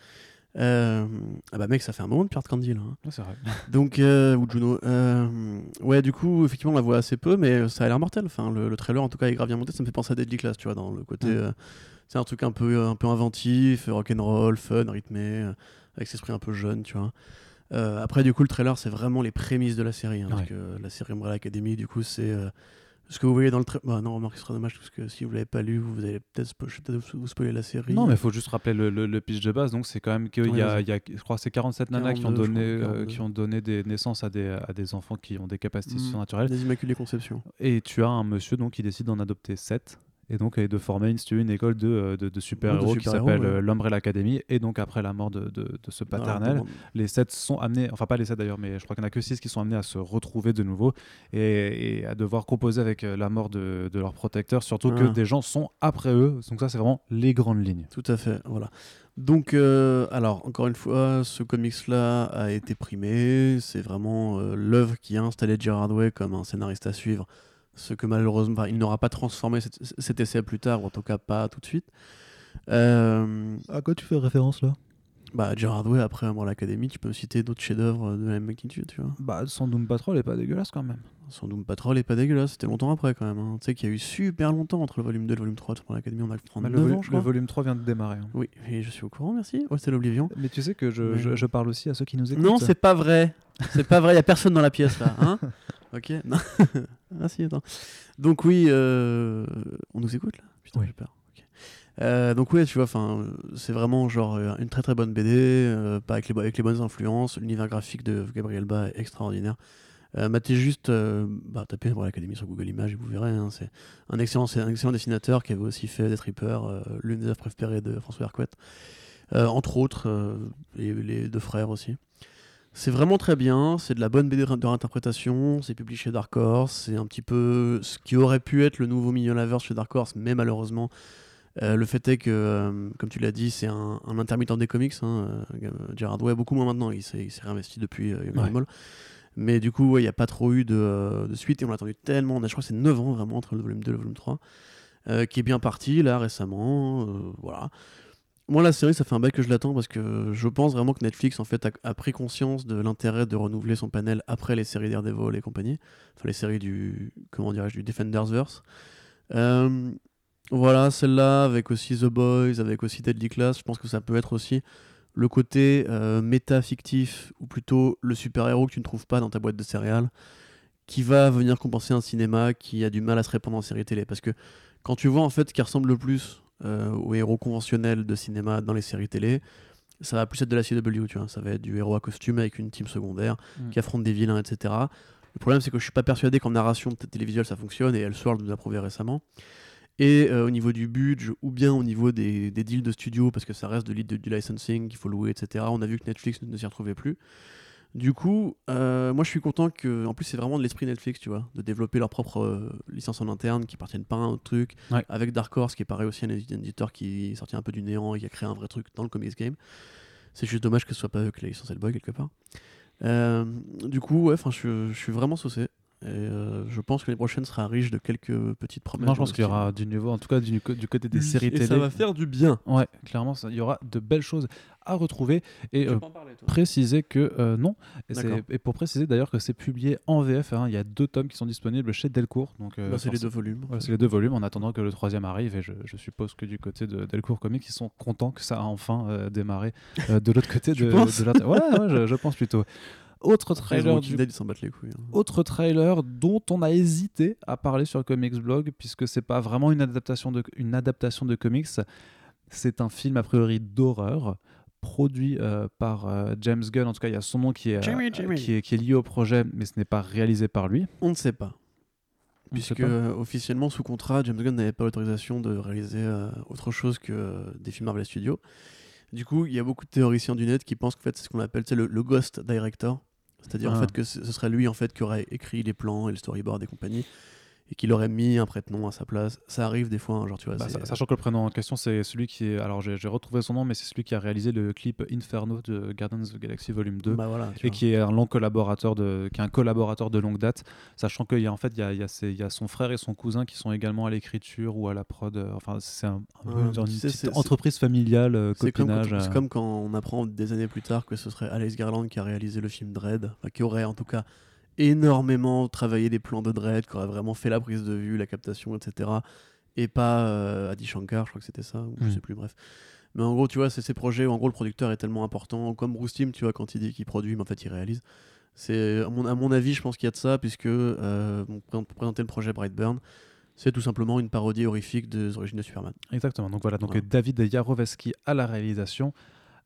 Euh, ah bah mec, ça fait un moment de Pierre Candy là. hein. Ouais, c'est vrai. Donc, euh, ou Juno. Euh, ouais, du coup, effectivement, on la voit assez peu, mais ça a l'air mortel. Enfin, le, le trailer, en tout cas, est grave bien monté. Ça me fait penser à Deadly Class, tu vois, dans le côté. Ouais. euh, c'est un truc un peu, un peu inventif, rock'n'roll, fun, rythmé, avec cet esprit un peu jeune, tu vois. Après, du coup, le trailer, c'est vraiment les prémices de la série. hein, Ouais. Parce que la série Umbrella Academy, du coup, c'est. Ce que vous voyez dans le trailer. Bah, non, remarque, ce serait dommage parce que si vous l'avez pas lu, vous allez peut-être spo- vous spoiler la série. Non, mais il faut juste rappeler le, le- le pitch de base. Donc, c'est quand même qu'il Ouais, y, a, y a, je crois, c'est 47 nanas qui ont 42, je donné, euh, 42. qui ont donné des naissances à des, à des enfants qui ont des capacités Mm. surnaturelles. Des Immaculées Conceptions. Et tu as un monsieur donc qui décide d'en adopter 7 et donc et de former une, une école de, euh, de, de super-héros qui s'appelle ouais. euh, l'Umbrella Academy. Et donc, après la mort de, de, ce paternel, Voilà, les 7 sont amenés, enfin pas les 7 d'ailleurs, mais je crois qu'il n'y en a que 6 qui sont amenés à se retrouver de nouveau et, et à devoir composer avec euh, la mort de, de leur protecteur, surtout que Ah. des gens sont après eux. Donc, ça, c'est vraiment les grandes lignes. Tout à fait, voilà. Donc, euh, alors, encore une fois, ce comics-là a été primé. C'est vraiment euh, l'œuvre qui a installé Gerard Way comme un scénariste à suivre. Ce que malheureusement, il n'aura pas transformé cet, cet essai plus tard, ou en tout cas pas tout de suite. Euh, À quoi tu fais référence là? Bah, Gerard Way, après à l'Académie, tu peux me citer d'autres chefs-d'œuvre de la même magnitude, tu vois. Bah, sans Doom Patrol est pas dégueulasse quand même. Son Doom Patrol est pas dégueulasse, c'était longtemps après quand même. hein. Tu sais qu'il y a eu super longtemps entre le volume 2 et le volume 3 de à l'Académie, on a 39 le, volu- ans, je le crois. volume 3 vient de démarrer. hein. Oui, et je suis au courant, merci. Oh, c'est l'Oblivion. Mais tu sais que je, Mais- je- je parle aussi à ceux qui nous écoutent. Non, c'est pas vrai. C'est pas vrai, il y a personne dans la pièce là. Hein ok. Non. ah si, attends. Donc oui, euh, on nous écoute là? Putain, Oui. j'ai peur. Euh, donc oui, tu vois, c'est vraiment genre euh, une très très bonne BD, euh, pas avec les, bonnes influences. L'univers graphique de Gabriel Bas est extraordinaire. Euh, juste, bah, tapez pour l'Académie sur Google Images et vous verrez. hein, c'est un excellent, dessinateur qui avait aussi fait Death Reaper, l'une des œuvres préférées de François. Euh, entre autres, les deux frères aussi. C'est vraiment très bien, c'est de la bonne BD de réinterprétation, c'est publié chez Dark Horse, c'est un petit peu ce qui aurait pu être le nouveau Mignon Lavers chez Dark Horse, mais malheureusement, euh, le fait est que, euh, comme tu l'as dit, c'est un, un intermittent des comics. Hein, euh, Gerard Way, beaucoup moins maintenant, il s'est réinvesti depuis Young Ouais. Animal. Mais du coup, ouais, il n'y a pas trop eu de, de suite et on l'a attendu tellement. On a, je crois que c'est 9 ans vraiment entre le volume 2 et le volume 3, euh, qui est bien parti là récemment. voilà. Moi, la série, ça fait un bail que je l'attends parce que je pense vraiment que Netflix en fait a, a pris conscience de l'intérêt de renouveler son panel après les séries Daredevil et compagnie, enfin les séries du comment dirais-je du Defendersverse. Euh, voilà, celle-là avec aussi The Boys, avec aussi Deadly Class, je pense que ça peut être aussi le côté euh, méta fictif ou plutôt le super-héros que tu ne trouves pas dans ta boîte de céréales qui va venir compenser un cinéma qui a du mal à se répandre en série télé parce que quand tu vois en fait ce qui ressemble le plus euh, aux héros conventionnels de cinéma dans les séries télé, ça va plus être de la CW, tu vois. Ça va être du héros à costume avec une team secondaire Mm. qui affronte des vilains, etc. Le problème, c'est que je suis pas persuadé qu'en narration télévisuelle ça fonctionne et Elseworld nous a prouvé récemment. Et euh, au niveau du budget ou bien au niveau des, des deals de studio, parce que ça reste de lead de- du licensing qu'il faut louer, etc. On a vu que Netflix ne, ne s'y retrouvait plus. Du coup, euh, moi je suis content que, en plus c'est vraiment de l'esprit Netflix, tu vois, de développer leur propre euh, licence en interne qui appartiennent pas à un autre truc, Ouais. avec Dark Horse qui est pareil aussi un édi- un éditeur qui est sorti un peu du néant et qui a créé un vrai truc dans le comics game. C'est juste dommage que ce soit pas eux la licence Hellboy quelque part. Euh, du coup, ouais, je, je suis vraiment saucé. Et euh, je pense que l'année prochaine sera riche de quelques petites promesses. Non, je pense qu'il y aura du niveau, en tout cas du, côté des séries Et télé. ça va faire du bien. Ouais, clairement, ça- il y aura de belles choses à retrouver. Et euh, parler, préciser que euh, non. Et, et pour préciser d'ailleurs que c'est publié en VF. hein, il y a deux tomes qui sont disponibles chez Delcourt. Donc, euh, Bah, c'est les deux volumes. Ouais, c'est les deux volumes en attendant que le troisième arrive et je, je suppose que du côté de Delcourt Comics ils sont contents que ça a enfin euh, démarré euh, de l'autre côté de, de l'Inter- ouais, ouais, je, je pense plutôt autre trailer Walking du Dead, ils s'en battent les couilles. hein. autre trailer dont on a hésité à parler sur Comics Blog puisque c'est pas vraiment une adaptation de une adaptation de comics c'est un film a priori d'horreur produit euh, par euh, James Gunn en tout cas il y a son nom qui est, euh, Jimmy, Jimmy. qui est qui est lié au projet mais ce n'est pas réalisé par lui On ne sait pas. On Puisque pas. euh, officiellement sous contrat, James Gunn n'avait pas l'autorisation de réaliser euh, autre chose que euh, des films Marvel Studios. Du coup, il y a beaucoup de théoriciens du net qui pensent que fait, c'est ce qu'on appelle le, le Ghost Director. C'est-à-dire en Ah. fait que ce ce serait lui en fait qui aurait écrit les plans et le storyboard et compagnie et qu'il aurait mis un prête-nom à sa place. Ça arrive des fois, hein, genre tu vois. Bah, sachant que le prénom en question, c'est celui qui est. Alors, j'ai retrouvé son nom, mais c'est celui qui a réalisé le clip Inferno de Guardians of the Galaxy Volume 2. Bah voilà, et vois. qui est un long collaborateur de, qui est un collaborateur de longue date, sachant qu'il y a en fait il y a, il y a ses- il y a son frère et son cousin qui sont également à l'écriture ou à la prod. euh, Enfin, c'est un, un peu Ouais, une petite entreprise familiale, euh, C'est comme, euh. comme quand on apprend des années plus tard que ce serait Alex Garland qui a réalisé le film Dread, enfin, qui aurait en tout cas énormément travaillé les plans de Dread, qui aurait vraiment fait la prise de vue, la captation, etc. Et pas euh, Adi Shankar, je crois que c'était ça, ou je Mm. sais plus, bref. Mais en gros, tu vois, c'est ces projets où en gros le producteur est tellement important, comme Bruce Timm, tu vois, quand il dit qu'il produit, mais en fait il réalise. C'est à mon, à mon avis, je pense qu'il y a de ça, puisque euh, pour présenter le projet Brightburn, c'est tout simplement une parodie horrifique des origines de Superman. Exactement. Donc voilà, donc David Yaroveski à la réalisation.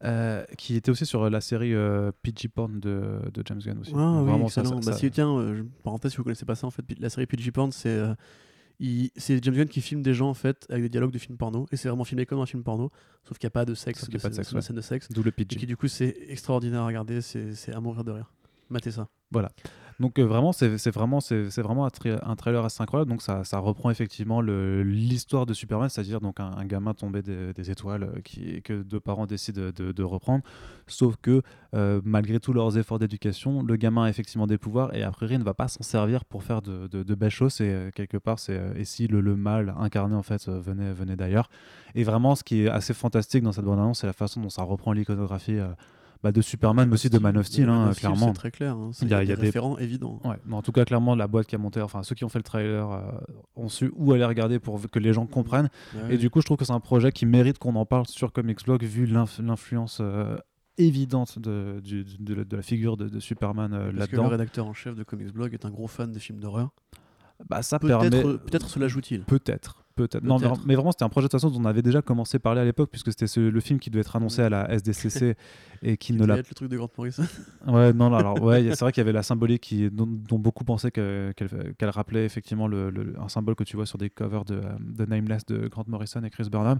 Euh, qui était aussi sur la série euh, PG Porn de, de James Gunn aussi. Ah oui, vraiment, ça- ça- Bah, ça- si, tiens, euh, parenthèse, si vous connaissez pas ça, en fait, la série PG Porn, c'est euh, c'est James Gunn qui filme des gens en fait avec des dialogues de films porno, et c'est vraiment filmé comme un film porno, sauf qu'il n'y a pas de sexe, a pas de scène- sexe, ouais. scène de sexe, D'où le et PG. qui du coup c'est extraordinaire à regarder, c'est à mourir de rire. Matez ça. Donc euh, vraiment, c'est vraiment, c'est vraiment un, tra- un trailer assez incroyable. Donc ça, ça reprend effectivement l'histoire de Superman, c'est-à-dire donc un, gamin tombé des, étoiles euh, qui, que deux parents décident de, reprendre. Sauf que euh, malgré tous leurs efforts d'éducation, le gamin a effectivement des pouvoirs et a priori ne va pas s'en servir pour faire de, belles choses. Et quelque part, c'est et si le, le mal incarné en fait venait, venait d'ailleurs. Et vraiment, ce qui est assez fantastique dans cette bande-annonce, c'est la façon dont ça reprend l'iconographie bah, de Superman, mais aussi de Man of Steel, Man hein, of clairement. C'est très clair. hein. C'est- Il y a- il y a des référents évidents. Ouais, mais en tout cas, clairement, la boîte qui a monté, enfin ceux qui ont fait le trailer euh, ont su où aller regarder pour que les gens comprennent. Ouais. Et du coup, je trouve que c'est un projet qui mérite qu'on en parle sur Comics Blog vu l'inf- l'influence euh, évidente de, du- de, la- de la figure de, de Superman euh, que le là-dedans. rédacteur en chef de Comics Blog est un gros fan des films d'horreur. Bah, ça permet. Peut-être cela joue-il. Peut-être. Peut-être. Non, mais, vraiment, c'était un projet de toute façon dont on avait déjà commencé à parler à l'époque, puisque c'était ce- le film qui devait être annoncé à la SDCC et qui ne l'a devait être le truc de Grant Morrison. Ouais, non, alors, ouais, c'est vrai qu'il y avait la symbolique qui, dont, dont beaucoup pensaient que- qu'elle rappelait effectivement le, le- un symbole que tu vois sur des covers de, euh, de Nameless de Grant Morrison et Chris Burnham,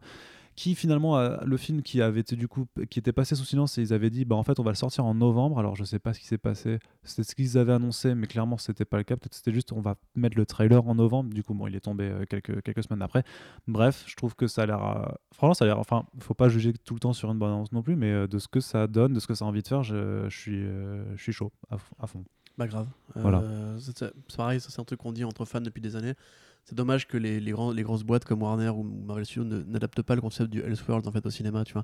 qui finalement, a- le film qui avait été du coup, qui était passé sous silence, et ils avaient dit, bah en fait, on va le sortir en novembre. Alors, je sais pas ce qui s'est passé, c'était ce qu'ils avaient annoncé, mais clairement, c'était pas le cas. Peut-être c'était juste, on va mettre le trailer en novembre. Du coup, bon, il est tombé euh, quelques, quelques semaines après. Bref, je trouve que ça a l'air, euh, franchement, ça a l'air, enfin, faut pas juger tout le temps sur une bonne annonce non plus, mais euh, de ce que ça donne, de ce que ça a envie de faire, je, je suis, euh, je suis chaud à, fond. Bah grave. Voilà. C'est c'est pareil, ça c'est un truc qu'on dit entre fans depuis des années. C'est dommage que les, les, grands, les grosses boîtes comme Warner ou Marvel Studios n'adaptent pas le concept du Elseworld en fait au cinéma, tu vois.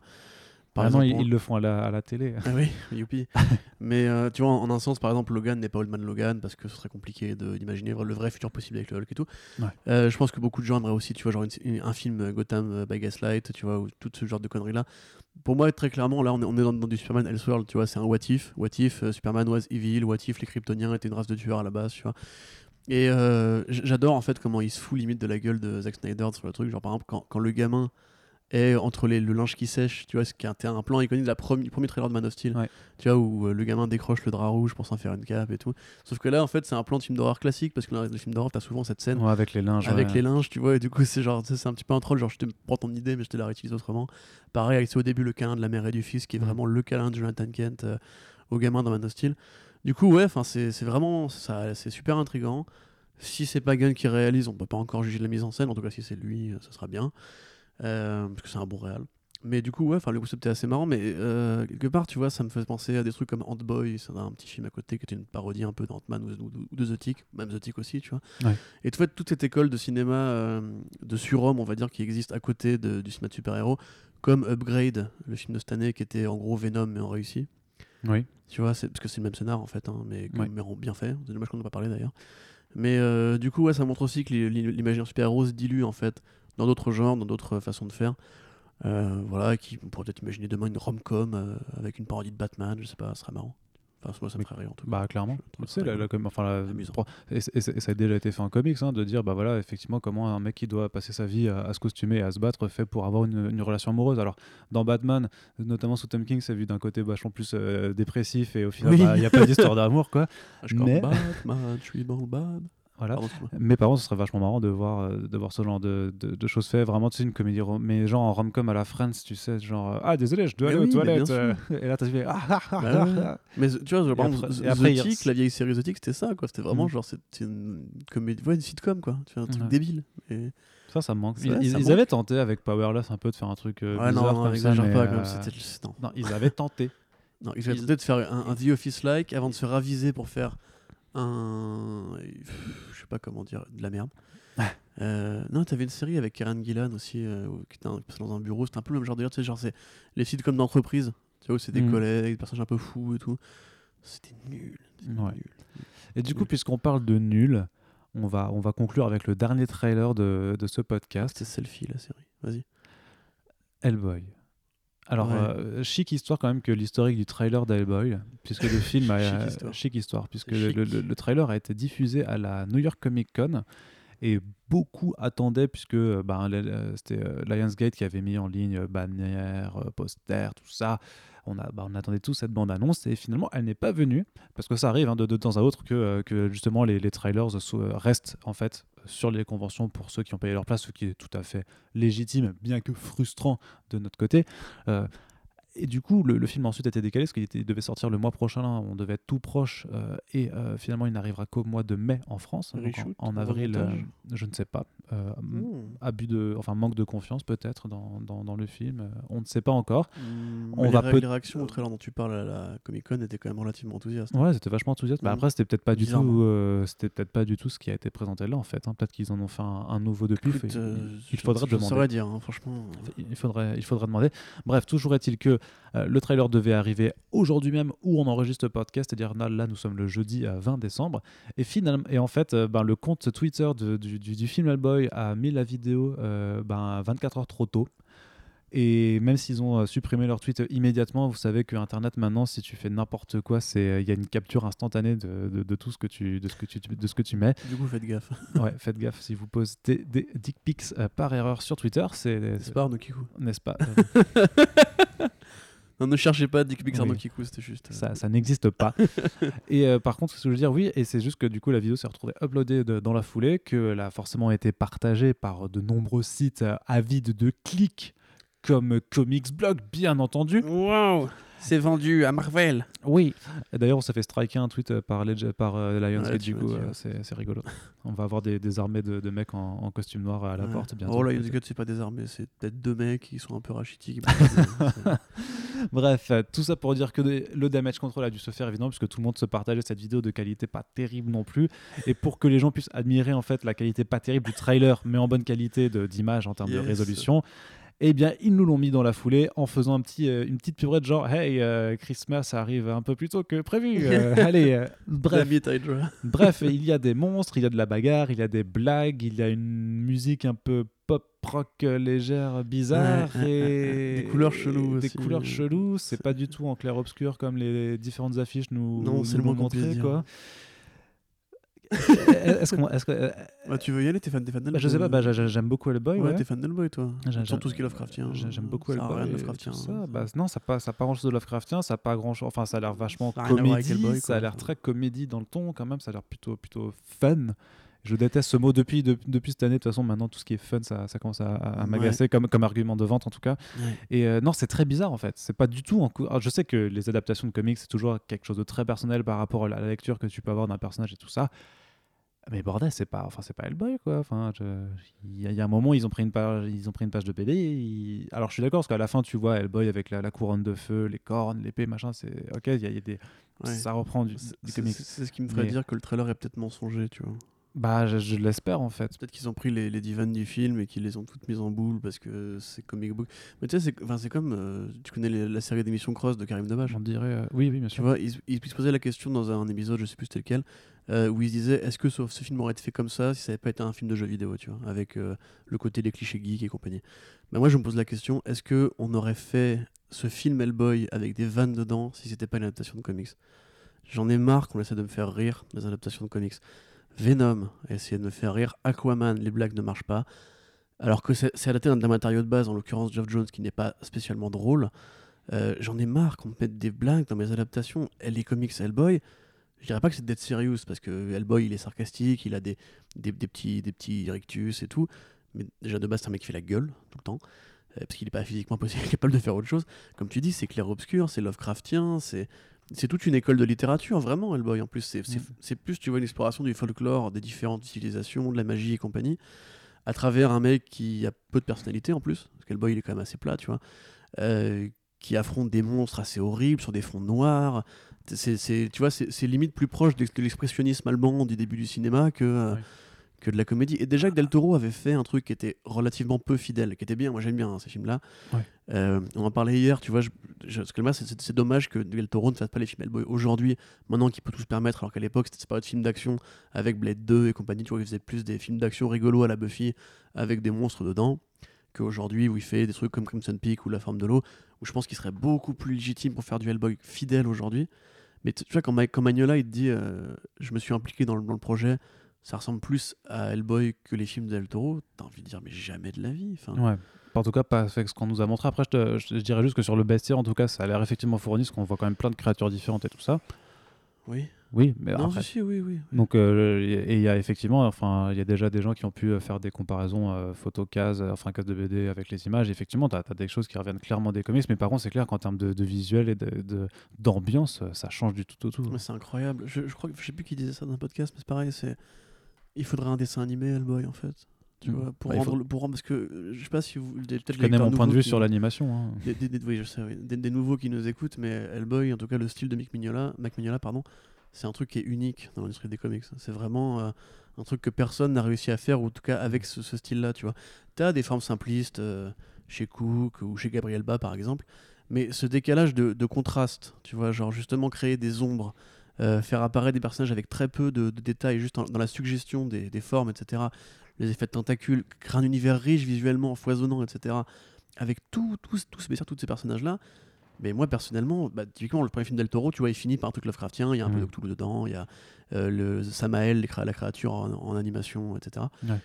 Par Par exemple, ils, ils le font à la, à la télé. Ah oui, youpi. Mais euh, tu vois, en, en un sens, par exemple, Logan n'est pas Old Man Logan parce que ce serait compliqué d'imaginer le vrai futur possible avec le Hulk et tout. Ouais. Euh, je pense que beaucoup de gens aimeraient aussi, tu vois, genre une- une- un film Gotham by Gaslight, tu vois, ou tout ce genre de conneries là. Pour moi, très clairement, là, on est, on est dans, dans du Superman Elseworld, tu vois, c'est un what if. What if euh, Superman was evil, what if les Kryptoniens étaient une race de tueurs à la base, tu vois. Et euh, j'adore en fait comment il se fout limite de la gueule de Zack Snyder sur le truc. Genre, par exemple, quand, quand le gamin est entre les, le linge qui sèche, tu vois, ce qui un plan iconique de la première, du premier trailer de Man of Steel, Ouais. tu vois, où euh, le gamin décroche le drap rouge pour s'en faire une cape et tout. Sauf que là, en fait, c'est un plan de film d'horreur classique parce que dans les films d'horreur, t'as souvent cette scène Ouais, avec les linges. avec ouais. les linges, tu vois, et du coup, c'est genre, c'est un petit peu un troll, genre, je te prends ton idée, mais je te la réutilise autrement. Pareil, avec c'est au début le câlin de la mère et du fils, qui est Mhm. vraiment le câlin de Jonathan Kent euh, au gamin dans Man of Steel. Du coup, ouais, c'est vraiment, ça, c'est super intriguant. Si c'est pas Gunn qui réalise, on peut pas encore juger de la mise en scène. En tout cas, si c'est lui, euh, ça sera bien, Euh, parce que c'est un bon réal. Mais du coup, ouais, le concept est assez marrant, mais euh, quelque part, tu vois, ça me fait penser à des trucs comme Ant-Boy, c'est un petit film à côté qui était une parodie un peu d'Ant-Man ou, de The Tick, même The Tick aussi, tu vois. Et tu vois, toute cette école de cinéma euh, de surhomme, on va dire, qui existe à côté de- du cinéma de super-héros, comme Upgrade, le film de cette année qui était en gros Venom mais en réussi. Oui. Tu vois, parce que c'est le même scénar en fait, hein, mais, Ouais. mais en bien fait. C'est dommage qu'on n'en ait pas parlé d'ailleurs. Mais euh, du coup, ouais, ça montre aussi que l'i- l'i- l'imaginaire super-héros se dilue en fait dans d'autres genres, dans d'autres façons de faire. Euh, voilà, qui on pourrait peut-être imaginer demain une rom-com euh, avec une parodie de Batman, je sais pas, ce serait marrant. Enfin, moi, ça me ferait rire en tout cas. Bah clairement. Tu sais, la, la enfin, la- et, et et ça a déjà été fait en comics, hein, de dire bah voilà effectivement comment un mec qui doit passer sa vie à, à se costumer et à se battre fait pour avoir une, une relation amoureuse. Alors dans Batman, notamment sous Tom King, c'est vu d'un côté vachement plus euh, dépressif et au final Oui. bah, il n'y a pas d'histoire d'amour quoi. Je mais- mais... Batman, je suis dans le bad. Voilà. Pardon, excuse-moi. Mais par contre, ce serait vachement marrant de voir, euh, de voir ce genre de, de, de choses faites. Vraiment, tu sais, une comédie, rom- mais genre en rom-com à la Friends, tu sais, genre, ah désolé, je dois Mais aller oui, aux toilettes. euh, et là, tu fais, ah, ah, ah, Bah ah, ah. Mais tu vois, genre, par exemple, après- Tick, la vieille série The Tick, c'était ça, quoi. C'était vraiment Mm. genre, c'était une comédie, ouais, une sitcom, quoi. Tu vois, un truc Ouais. débile. Et... Ça, ça me manque. Ils, ils- ils manque. avaient tenté avec Powerless un peu de faire un truc euh, ouais, non, bizarre non, comme exagère mais, pas, même. euh, C'était, non. Non, ils avaient tenté. non, ils avaient tenté de faire un, un The Office-like avant de se raviser pour faire un. Je sais pas comment dire, de la merde. Euh, non, t'avais une série avec Karen Gillan aussi, euh, qui était un- dans un bureau. C'était un peu le même genre de tu sais, genre c'est les sitcoms d'entreprise, tu vois, où c'est des Mm. collègues, des personnages un peu fous et tout. C'était nul. c'était Ouais. nul. Et du coup, puisqu'on parle de nul, on va, on va conclure avec le dernier trailer de, de ce podcast, C'était Selfie la série. Vas-y. Hellboy. Alors, Ouais. euh, chic histoire quand même que l'historique du trailer d'Hellboy, puisque le film a Chic histoire. chic histoire, puisque le, chic. le- le trailer a été diffusé à la New York Comic Con et beaucoup attendaient puisque euh, ben, c'était euh, Lionsgate qui avait mis en ligne euh, bannières, euh, posters, tout ça. On, a, bah, on attendait tous cette bande-annonce et finalement elle n'est pas venue parce que ça arrive hein, de, temps à autre que, euh, justement les, trailers so- restent en fait sur les conventions pour ceux qui ont payé leur place, ce qui est tout à fait légitime, bien que frustrant de notre côté. Euh, et du coup, le, le film a ensuite été décalé parce qu'il était- devait sortir le mois prochain. là, on devait être tout proche. euh, et euh, finalement, il n'arrivera qu'au mois de mai en France. Reshoot, en, en avril, euh, je ne sais pas. Hmm. Abus de, enfin manque de confiance peut-être dans, dans, dans le film. On ne sait pas encore. Hmm, On va les, réactions au trailer dont tu parles à la Comic Con étaient quand même relativement enthousiastes. Ouais, c'était vachement enthousiaste. Mais Mhm. après, c'était peut-être pas du tout, Bizarrement. c'était peut-être pas du tout ce qui a été présenté là en fait. hein. Peut-être qu'ils en ont fait un, un nouveau depuis. Il- faudrait je demander. dire, hein, franchement. Il faudrait, il faudrait demander. Bref, toujours est-il que euh, le trailer devait arriver aujourd'hui même où on enregistre le podcast, c'est-à-dire là, là, nous sommes le jeudi euh, 20 décembre. Et finalement, et en fait, euh, ben, le compte Twitter de- du, du- du film Hellboy a mis la vidéo euh, ben, 24 heures trop tôt. Et même s'ils ont euh, supprimé leur tweet immédiatement, vous savez que Internet maintenant, si tu fais n'importe quoi, c'est euh, il y a une capture instantanée de, de- de tout ce que tu de ce que tu de ce que tu mets. Du coup, faites gaffe. Ouais, faites gaffe si vous postez des dick pics euh, par erreur sur Twitter, c'est C'est pas n'est-ce pas euh, Non, ne cherchez pas Dick Pics Oui. Kikou, c'était juste. euh, ça, ça n'existe pas. et euh, par contre, ce que je veux dire, oui, et c'est juste que du coup, la vidéo s'est retrouvée uploadée de- dans la foulée, qu'elle a forcément été partagée par de nombreux sites euh, avides de clics, comme Comics Blog, bien entendu. Waouh C'est vendu à Marvel Oui. D'ailleurs, on s'est fait striker un tweet euh, par, Ledge- par euh, Lionsgate, Ouais, du coup, euh, c'est c'est rigolo. on va avoir des, des armées de, de mecs en, en costume noir à la Ouais. porte bientôt. Oh. Lionsgate, c'est pas des armées, c'est peut-être deux mecs qui sont un peu rachitiques. Bref, euh, tout ça pour dire que le damage control a dû se faire évidemment puisque tout le monde se partageait cette vidéo de qualité pas terrible non plus et pour que les gens puissent admirer en fait la qualité pas terrible du trailer mais en bonne qualité d'image en termes de résolution. Eh bien, ils nous l'ont mis dans la foulée en faisant un petit, euh, une petite pubrette genre Hey, euh, Christmas arrive un peu plus tôt que prévu. euh, allez, bref. Bref, il y a des monstres, il y a de la bagarre, il y a des blagues, il y a une musique un peu pop rock légère, bizarre Ouais, et. Des couleurs cheloues Des aussi. couleurs cheloues, c'est pas du tout en clair obscur comme les différentes affiches nous Non, c'est nous le moins quoi. Est-ce qu'on- est-ce que euh, Bah, tu veux y aller, t'es fan, t'es fan bah, je sais pas, bah, j'a- j'aime beaucoup Hellboy. Ouais, ouais. t'es fan d'Hellboy, toi. J'ai- Sur tout ce qui est Lovecraftien. J'ai- J'aime beaucoup Ça Hellboy. rien de Lovecraftien, hein, ça. ça. Bah, non, ça n'a pas, ça pas grand chose de Lovecraftien. Ça a pas grand chose. Enfin, ça a l'air vachement Ça comédie. Hellboy, ça a l'air très comédie dans le ton quand même. Ça a l'air plutôt, plutôt fun. Je déteste ce mot depuis, de- depuis cette année. De toute façon, maintenant, tout ce qui est fun, ça, ça commence à, à Ouais. m'agacer comme, comme argument de vente en tout cas. Ouais. Et euh, non, c'est très bizarre en fait. C'est pas du tout en cou- Alors, je sais que les adaptations de comics, c'est toujours quelque chose de très personnel par rapport à la lecture que tu peux avoir d'un personnage et tout ça. Mais bordel, c'est pas, enfin, c'est pas Hellboy quoi. Enfin, je- il y, a- il y a un moment, ils ont pris une page, ils ont pris une page de BD. ils- Alors, je suis d'accord parce qu'à la fin, tu vois Hellboy avec la, la couronne de feu, les cornes, l'épée, machin. C'est ok. Il y, a- il y a des, Ouais. ça reprend du, du C'est ce qui me ferait Mais- dire que le trailer est peut-être mensonger, tu vois. Bah, je, je l'espère en fait. Peut-être qu'ils ont pris les, les divans du film et qu'ils les ont toutes mises en boule parce que c'est comic book. Mais tu sais, c'est enfin, comme. euh, tu connais les- la série d'émissions Cross de Karim Debache On dirait, euh, oui, oui, bien Tu sûr. vois, ils, ils se posaient la question dans un épisode, je sais plus c'était lequel, euh, où ils se disaient est-ce que ce, ce film aurait été fait comme ça si ça n'avait pas été un film de jeu vidéo, tu vois, avec euh, le côté des clichés geeks et compagnie. Mais moi, je me pose la question est-ce que on aurait fait ce film Hellboy avec des vannes dedans si c'était pas une adaptation de comics? J'en ai marre qu'on essaie de me faire rire des adaptations de comics. Venom a de me faire rire. Aquaman, les blagues ne marchent pas. Alors que c'est adapté d'un d'un matériau de base, en l'occurrence Geoff Jones, qui n'est pas spécialement drôle. Euh, J'en ai marre qu'on me mette des blagues dans mes adaptations. Les comics Hellboy, je dirais pas que c'est Dead Serious, parce que Hellboy, il est sarcastique, il a des petits, des petits rictus et tout. Mais déjà, de base, c'est un mec qui fait la gueule tout le temps. euh, parce qu'il n'est pas physiquement possible, capable de faire autre chose. Comme tu dis, c'est clair-obscur, c'est Lovecraftien, c'est c'est toute une école de littérature, vraiment, Hellboy. En plus, c'est Mm. c'est plus, tu vois, une exploration du folklore, des différentes civilisations, de la magie et compagnie, à travers un mec qui a peu de personnalité en plus, parce qu'Hellboy, il est quand même assez plat, tu vois, euh, qui affronte des monstres assez horribles sur des fonds noirs. C'est, tu vois, c'est limite plus proche de de l'expressionnisme allemand du début du cinéma que, euh, Ouais. Que de la comédie. Et déjà que Del Toro avait fait un truc qui était relativement peu fidèle, qui était bien, moi j'aime bien hein, ces films-là. Ouais. Euh, on en parlait hier, tu vois, je, je- c'est- dommage que Del Toro ne fasse pas les films Hellboy aujourd'hui, maintenant qu'il peut tout se permettre, alors qu'à l'époque c'était pas de films d'action avec Blade 2 et compagnie, tu vois, il faisait plus des films d'action rigolos à la Buffy avec des monstres dedans qu'aujourd'hui où il fait des trucs comme Crimson Peak ou La Forme de l'eau, où je pense qu'il serait beaucoup plus légitime pour faire du Hellboy fidèle aujourd'hui. Mais tu tu vois, quand, Ma- quand Magnola il te dit euh, Je me suis impliqué dans le, dans le projet, ça ressemble plus à Hellboy que les films d'El Toro, t'as envie de dire Mais jamais de la vie. Enfin, Ouais. En tout cas, pas avec ce qu'on nous a montré. Après, je, te- je- je dirais juste que sur le bestiaire, en tout cas, ça a l'air effectivement fourni, parce qu'on voit quand même plein de créatures différentes et tout ça. Oui. Oui, mais non, après. si, si, oui, oui. Donc, euh, et il y a effectivement, enfin, il y a déjà des gens qui ont pu euh, faire des comparaisons euh, photo case, enfin case de BD avec les images. Effectivement, tu as, des choses qui reviennent clairement des comics, mais par contre, c'est clair qu'en termes de, de visuel et de- de- d'ambiance, euh, ça change du tout au tout. Mais c'est incroyable. Je, je crois que je sais plus qui disait ça dans un podcast, mais c'est pareil. C'est il faudrait un dessin animé Hellboy en fait. Tu Mm. vois, pour il rendre, faut- pour rendre parce que euh, je sais pas si vous des- Je connais mon point de vue qui- sur l'animation. hein. des, des- des- oui, je sais, oui. Des- des nouveaux qui nous écoutent, mais Hellboy, en tout cas le style de Mick Mignola, Mac Mignola, pardon, c'est un truc qui est unique dans l'industrie des comics. C'est vraiment euh, un truc que personne n'a réussi à faire, ou en tout cas avec ce, ce style-là, tu vois. T'as des formes simplistes euh, chez Cook ou chez Gabriel Ba, par exemple, mais ce décalage de, de contraste, tu vois, genre justement créer des ombres, euh, faire apparaître des personnages avec très peu de, de détails, juste en- dans la suggestion des, des formes, etc. Les effets de tentacules, créer un univers riche visuellement, foisonnant, etc. Avec tout, tous, tous, ces personnages-là. Mais moi, personnellement, bah, typiquement, le premier film d'El Toro, tu vois, il finit par un truc Lovecraftien, il y a un peu Mm. de Cthulhu dedans, il y a euh, le Samael, la créature en, en animation, etc. Ouais.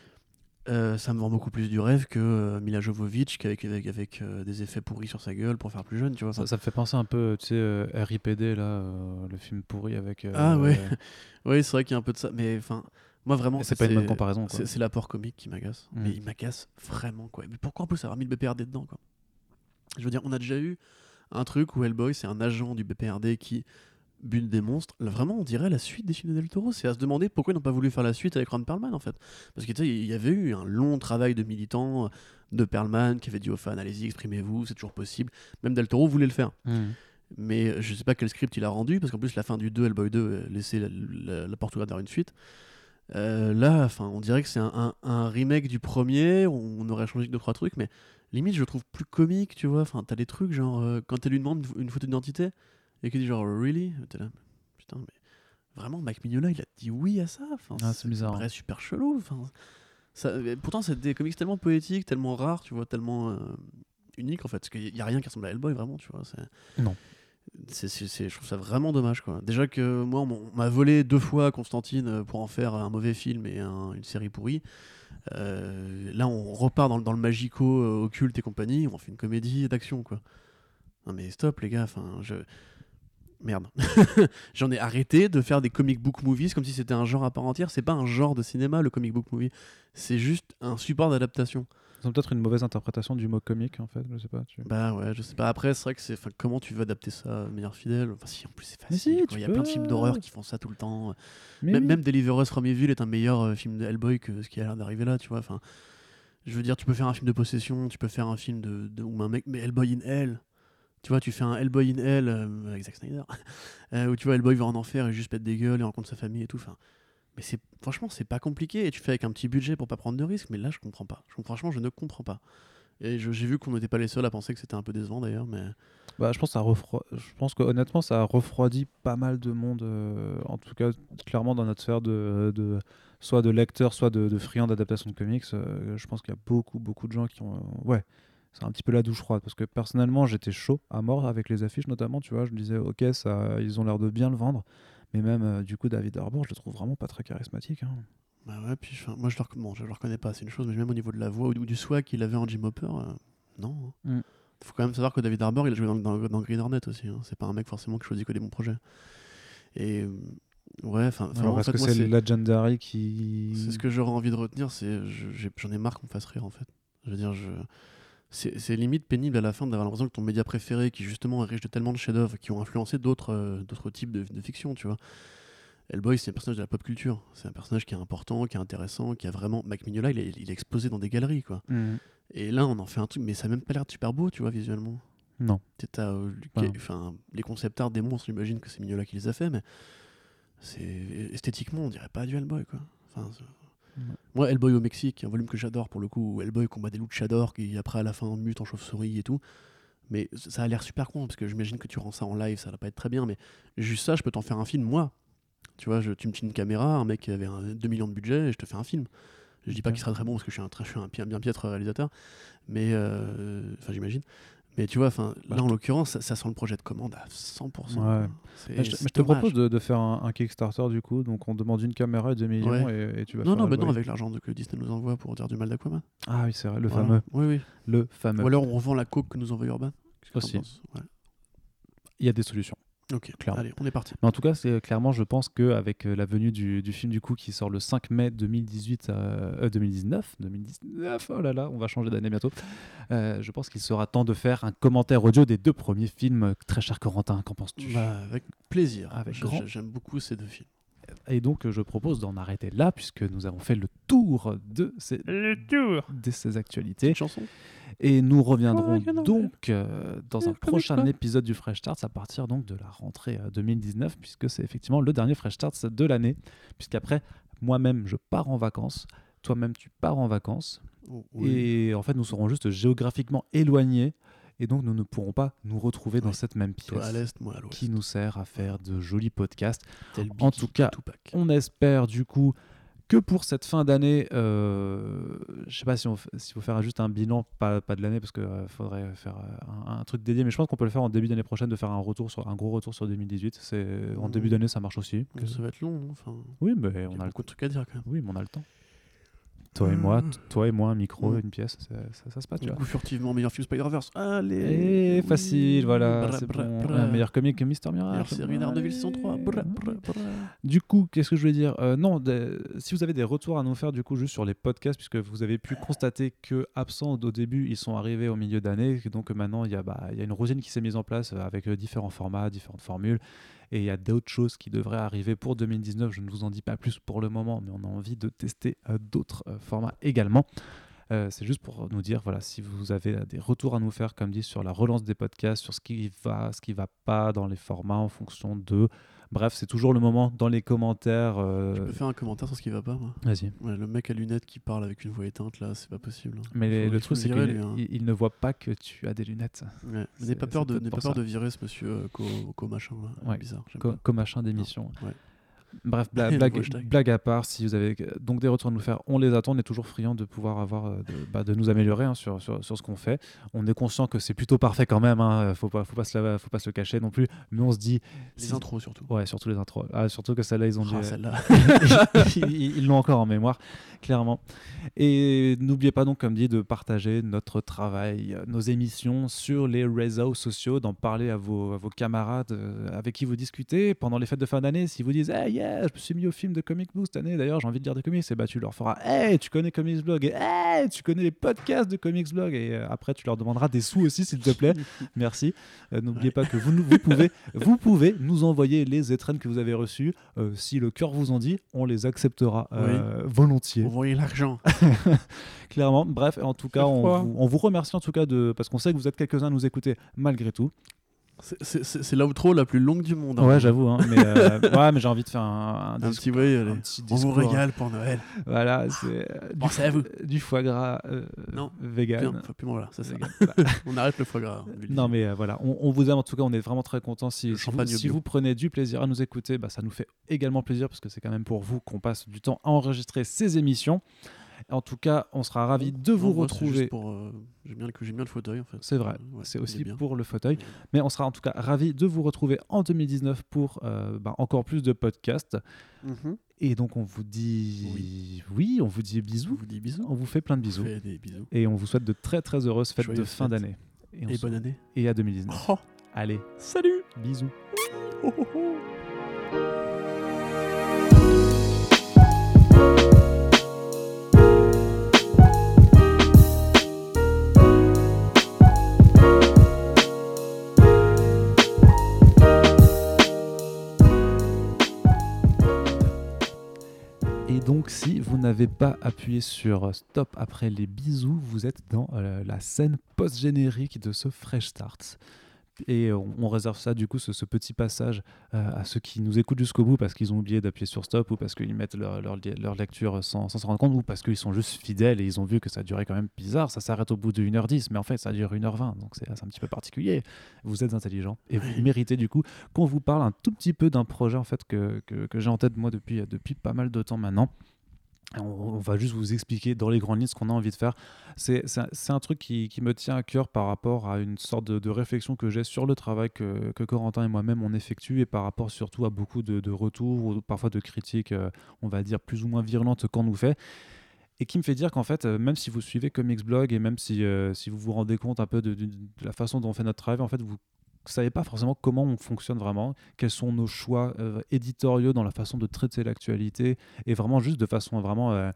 Euh, ça me vend beaucoup plus du rêve que euh, Mila Jovovich qui avec, avec, avec, euh, des effets pourris sur sa gueule pour faire plus jeune, tu vois. Ça, ça me fait penser un peu, tu sais, euh, RIPD, là, le film pourri avec. Ah ouais. Oui, c'est vrai qu'il y a un peu de ça, mais enfin, moi vraiment, c'est pas une bonne comparaison. c'est l'apport comique qui m'agace. Mm. Mais il m'agace vraiment, quoi. Mais pourquoi en plus avoir mis le BPRD dedans, quoi? Je veux dire, on a déjà eu un truc où Hellboy, c'est un agent du BPRD qui bute des monstres. Là, vraiment, on dirait la suite des films de Del Toro. C'est à se demander pourquoi ils n'ont pas voulu faire la suite avec Ron Perlman, en fait. Parce que tu sais, il y avait eu un long travail de militants euh, de Perlman qui avait dit aux fans, allez-y, exprimez-vous, c'est toujours possible. Même Del Toro voulait le faire. Mhm. Mais je sais pas quel script il a rendu, parce qu'en plus, la fin du 2, Hellboy 2, euh, laissait la, la- la porte ouverte vers une suite. Euh, là, enfin, on dirait que c'est un, un- un remake du premier, on aurait changé que deux trois trucs, mais limite, je le trouve plus comique, tu vois. Enfin, t'as des trucs genre, euh, quand elle lui demande une, une photo d'identité, et qu'il dit genre, really? T'es là, putain, mais vraiment, Mike Mignola, il a dit oui à ça. Enfin, Ah, c'est bizarre, Ça me paraît super chelou. Enfin, ça, pourtant, c'est des comics tellement poétiques, tellement rares, tu vois, tellement euh, uniques en fait, parce qu'il y a rien qui ressemble à Hellboy, vraiment, tu vois. c'est- Non. c'est, je trouve ça vraiment dommage. Quoi. Déjà que moi, on m'a volé deux fois Constantine euh, pour en faire un mauvais film et un- une série pourrie. Euh, là, on repart dans, le- dans le magico, euh, occulte et compagnie. On fait une comédie d'action. quoi. Non, mais stop, les gars. Enfin, je. Merde. J'en ai arrêté de faire des comic book movies comme si c'était un genre à part entière. C'est pas un genre de cinéma, le comic book movie. C'est juste un support d'adaptation. C'est peut-être une mauvaise interprétation du mot comique, en fait, je sais pas. Tu... Bah ouais, je sais pas. Après, c'est vrai que c'est. enfin, Comment tu veux adapter ça de manière fidèle? Enfin, si, en plus, c'est facile. si, Il y a plein de films d'horreur qui font ça tout le temps. Mais même, oui. même Deliver Us from Evil est un meilleur euh, film de Hellboy que ce qui a l'air d'arriver là, tu vois. Enfin, je veux dire, tu peux faire un film de possession, tu peux faire un film de, de- ou un mec, mais Hellboy in Hell. Tu vois, tu fais un Hellboy in Hell euh, avec Zack Snyder, euh, où tu vois Hellboy va en enfer et juste pète des gueules et rencontre sa famille et tout. Enfin, mais c'est franchement, c'est pas compliqué et tu fais avec un petit budget pour pas prendre de risques. Mais là, je comprends pas. Franchement, je ne comprends pas. Et j'ai vu qu'on n'était pas les seuls à penser que c'était un peu décevant d'ailleurs, mais Bah, je pense ça refro- je pense que honnêtement ça a refroidi pas mal de monde euh, en tout cas clairement dans notre sphère de, soit de lecteurs soit de, de friands d'adaptation de comics je pense qu'il y a beaucoup beaucoup de gens qui ont ouais c'est un petit peu la douche froide parce que personnellement j'étais chaud à mort avec les affiches notamment tu vois je me disais ok ça ils ont l'air de bien le vendre mais même euh, du coup David Harbour je le trouve vraiment pas très charismatique hein. Bah ouais, puis moi je le, rec- bon, je le reconnais pas, c'est une chose, mais même au niveau de la voix ou, du- ou du swag qu'il avait en Jim Hopper, euh, non. hein. Mm. Faut quand même savoir que David Harbour, il a joué dans, dans, dans Green Hornet aussi. hein. C'est pas un mec forcément qui choisit que des bons projets. Et ouais, enfin, alors en fait, que c'est Legendary qui c'est ce que j'aurais envie de retenir, c'est j'en ai, marre qu'on me fasse rire en fait. Je veux dire, je c'est limite pénible à la fin d'avoir l'impression que ton média préféré, qui justement est riche de tellement de chefs-d'œuvre, qui ont influencé d'autres euh, d'autres types de, de fiction, tu vois. Hellboy, c'est un personnage de la pop culture. C'est un personnage qui est important, qui est intéressant, qui a vraiment. Mac Mignola, il est, il est exposé dans des galeries, quoi. Mhm. Et là, on en fait un truc, mais ça a même pas l'air de super beau, tu vois, visuellement. non euh, Ah. enfin, les concept art des monstres, j'imagine que c'est Mignola qui les a fait, mais c'est esthétiquement, on dirait pas du Hellboy, quoi. Enfin, Moi, Hellboy au Mexique, un volume que j'adore pour le coup, où Hellboy combat des luchadors qui après à la fin mute en chauve-souris et tout. Mais ça a l'air super con parce que j'imagine que tu rends ça en live, ça va pas être très bien, mais juste ça, je peux t'en faire un film moi. Tu vois, je, tu me tiens une caméra, un mec qui avait un, 2 millions de budget et je te fais un film. Je dis pas qu'il sera très bon parce que je suis un, très- je suis un pi- bien piètre réalisateur, mais euh, enfin j'imagine. Mais tu vois, enfin Bah, là en l'occurrence, ça, ça sent le projet de commande à 100%. Ouais. C'est- Mais je, mais je te propose de, de faire un, un Kickstarter du coup, donc on demande une caméra et 2 millions et, et tu vas Non, faire non, bah Hellboy. non, avec l'argent que Disney nous envoie pour dire du mal d'Aquaman. Ah oui, c'est vrai, le Voilà. fameux. Oui, oui. Le fameux. Ou alors on revend la coke que nous envoie Urban. Aussi. Ouais. Il y a des solutions. Ok, Clairement. allez, on est parti. Mais en tout cas, c'est clairement, je pense qu'avec la venue du, du film du coup qui sort le 5 mai 2018, euh, euh, 2019, 2019, oh là là, on va changer d'année bientôt. euh, je pense qu'il sera temps de faire un commentaire audio des deux premiers films. Très cher Corentin, qu'en penses-tu? Bah, avec plaisir. Avec J'aime beaucoup ces deux films. Et donc, euh, je propose d'en arrêter là, puisque nous avons fait le tour de ces, de ces actualités. Chanson Et nous reviendrons Ouais, non, donc euh, dans un prochain quoi. épisode du Fresh Starts à partir donc de la rentrée euh, 2019, puisque c'est effectivement le dernier Fresh Starts de l'année. Puisqu'après, moi-même, je pars en vacances. Toi-même, tu pars en vacances. Oh, oui. Et en fait, nous serons juste géographiquement éloignés. Et donc, nous ne pourrons pas nous retrouver dans cette même Toi à pièce l'est, moi à l'ouest. qui nous sert à faire de jolis podcasts. Tel en tout cas, Tupac. On espère du coup que pour cette fin d'année, euh, je sais pas si on s'il faut faire juste un bilan, pas, pas de l'année parce qu'il faudrait faire euh, un, un truc dédié, mais je pense qu'on peut le faire en début d'année prochaine, de faire un retour sur un gros retour sur 2018. C'est en début d'année, ça marche aussi. Ouais, Ça va être long, non enfin, Oui, mais on a a le beaucoup de trucs à dire quand même. oui, mais on a le temps. Toi et moi, t- toi et moi, un micro, Mhm. une pièce, ça, se passe, Du coup, furtivement, meilleur film Spider-Verse. Allez Et oui. facile, voilà, meilleur comique que Mister Miracle. Meilleure série Daredevil saison 3. Bra, Allez. bra, bra. Du coup, qu'est-ce que je voulais dire? Euh, Non, si vous avez des retours à nous faire, du coup, juste sur les podcasts, puisque vous avez pu constater que absents au début, ils sont arrivés au milieu d'année, donc maintenant il y a, bah, une routine qui s'est mise en place euh, avec euh, différents formats, différentes formules, et il y a d'autres choses qui devraient arriver pour 2019. Je ne vous en dis pas plus pour le moment, mais on a envie de tester euh, d'autres euh, formats également. Euh, c'est juste pour nous dire, voilà, si vous avez des retours à nous faire, comme dit, sur la relance des podcasts, sur ce qui va, ce qui va pas dans les formats en fonction de. Bref, c'est toujours le moment dans les commentaires. euh, Je peux faire un commentaire sur ce qui va pas, moi Vas-y. Ouais, Le mec à lunettes qui parle avec une voix éteinte, là, c'est pas possible. hein. Mais le truc, c'est qu'il hein. il- ne voit pas que tu as des lunettes. Ouais. N'aie pas peur, de, pas peur virer ce monsieur euh, co, co machin là. Ouais. Bizarre. Co- machin d'émission. ouais. Bref, blague, à part, si vous avez donc des retours à nous faire, on les attend. On est toujours friand de pouvoir avoir, euh, de, bah, de nous améliorer hein, sur, sur, sur ce qu'on fait. On est conscient que c'est plutôt parfait quand même. Hein, faut pas, faut pas se, la- faut pas se le cacher non plus. Mais on se dit, Les si- intros surtout. ouais, surtout les intros. Ah, surtout que celle-là, ils ont Ah, dit, celle-là. ils ils l'ont encore en mémoire, clairement. Et n'oubliez pas donc, comme dit, de partager notre travail, euh, nos émissions sur les réseaux sociaux, d'en parler à vos, à vos camarades euh, avec qui vous discutez pendant les fêtes de fin d'année. Si vous disent, hey, yeah, je me suis mis au film de Comic Book cette année, d'ailleurs, j'ai envie de lire des comics, et bah tu leur feras, hey, tu connais Comics Blog, et hey, tu connais les podcasts de Comics Blog, et euh, après, tu leur demanderas des sous aussi, s'il te plaît. Merci. Euh, N'oubliez Ouais. pas que vous, vous, pouvez, vous pouvez nous envoyer les étrennes que vous avez reçues. Euh, si le cœur vous en dit, on les acceptera volontiers. Envoyez l'argent. Clairement. Bref, en tout cas, on vous, on vous remercie en tout cas de parce qu'on sait que vous êtes quelques-uns à nous écouter malgré tout. C'est- l'outro la plus longue du monde. hein. Ouais, j'avoue. hein, mais euh, ouais, mais j'ai envie de faire un, un Un discours- petit, allez. un petit On vous discours. régale pour Noël. Voilà, c'est euh, du, vous. foie gras euh, Non, vegan. Puis bon, voilà, ça. Vegan. On arrête le foie gras. Non mais euh, voilà, on, on vous aime en tout cas, on est vraiment très contents si, vous, si vous prenez du plaisir à nous écouter, bah, ça nous fait également plaisir parce que c'est quand même pour vous qu'on passe du temps à enregistrer ces émissions. En tout cas, on sera ravis de vous Non, moi, retrouver. euh, J'aime bien, le- bien fauteuil en fait. C'est vrai, Euh, ouais, c'est aussi pour le fauteuil. Mais on sera en tout cas ravis de vous retrouver en 2019 pour euh, bah, encore plus de podcasts. Mhm. Et donc on vous dit oui, on vous dit bisous. vous dis bisous. On vous fait plein de bisous. fais des bisous. Et on vous souhaite de très très heureuses fêtes de fin d'année. Et bonne année. et à 2019. Oh, Allez, salut bisous. Oh, oh, donc, si vous n'avez pas appuyé sur stop après les bisous, vous êtes dans euh, la scène post-générique de ce Fresh Start. Et on, on réserve ça, du coup, ce, ce petit passage euh, à ceux qui nous écoutent jusqu'au bout parce qu'ils ont oublié d'appuyer sur stop ou parce qu'ils mettent leur, leur, leur lecture sans s'en rendre compte ou parce qu'ils sont juste fidèles et ils ont vu que ça durait quand même bizarre. Ça s'arrête au bout de 1h10, mais en fait, ça dure 1h20. Donc, c'est c'est un petit peu particulier. Vous êtes intelligent et vous méritez, du coup, qu'on vous parle un tout petit peu d'un projet en fait que, que, que j'ai en tête moi depuis, depuis pas mal de temps maintenant. On, va juste vous expliquer dans les grandes lignes ce qu'on a envie de faire. C'est un- truc qui, me tient à cœur par rapport à une sorte de, réflexion que j'ai sur le travail que, que Corentin et moi-même on effectue et par rapport surtout à beaucoup de, retours ou parfois de critiques, euh, on va dire plus ou moins virulentes qu'on nous fait. Et qui me fait dire qu'en fait, euh, même si vous suivez Comics Blog et même si, euh, si vous vous rendez compte un peu de la façon dont on fait notre travail, en fait, vous savait pas forcément comment on fonctionne vraiment, quels sont nos choix euh, éditoriaux dans la façon de traiter l'actualité, et vraiment juste de façon vraiment euh,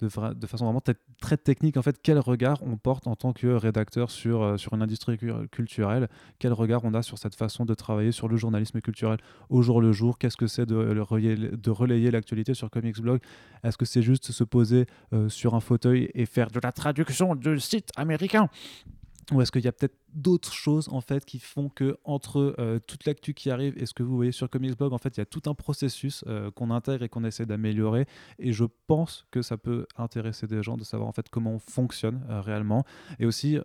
de, façon vraiment très, technique, en fait, quel regard on porte en tant que rédacteur sur, euh, sur une industrie cu- culturelle, quel regard on a sur cette façon de travailler sur le journalisme culturel au jour le jour, qu'est-ce que c'est de, de relayer l'actualité sur Comics Blog, est-ce que c'est juste se poser sur un fauteuil et faire de la traduction de sites américains ou est-ce qu'il y a peut-être d'autres choses en fait qui font que entre euh, toute l'actu qui arrive et ce que vous voyez sur Comics Blog, en fait, il y a tout un processus euh, qu'on intègre et qu'on essaie d'améliorer. Et je pense que ça peut intéresser des gens de savoir en fait comment on fonctionne euh, réellement. Et aussi,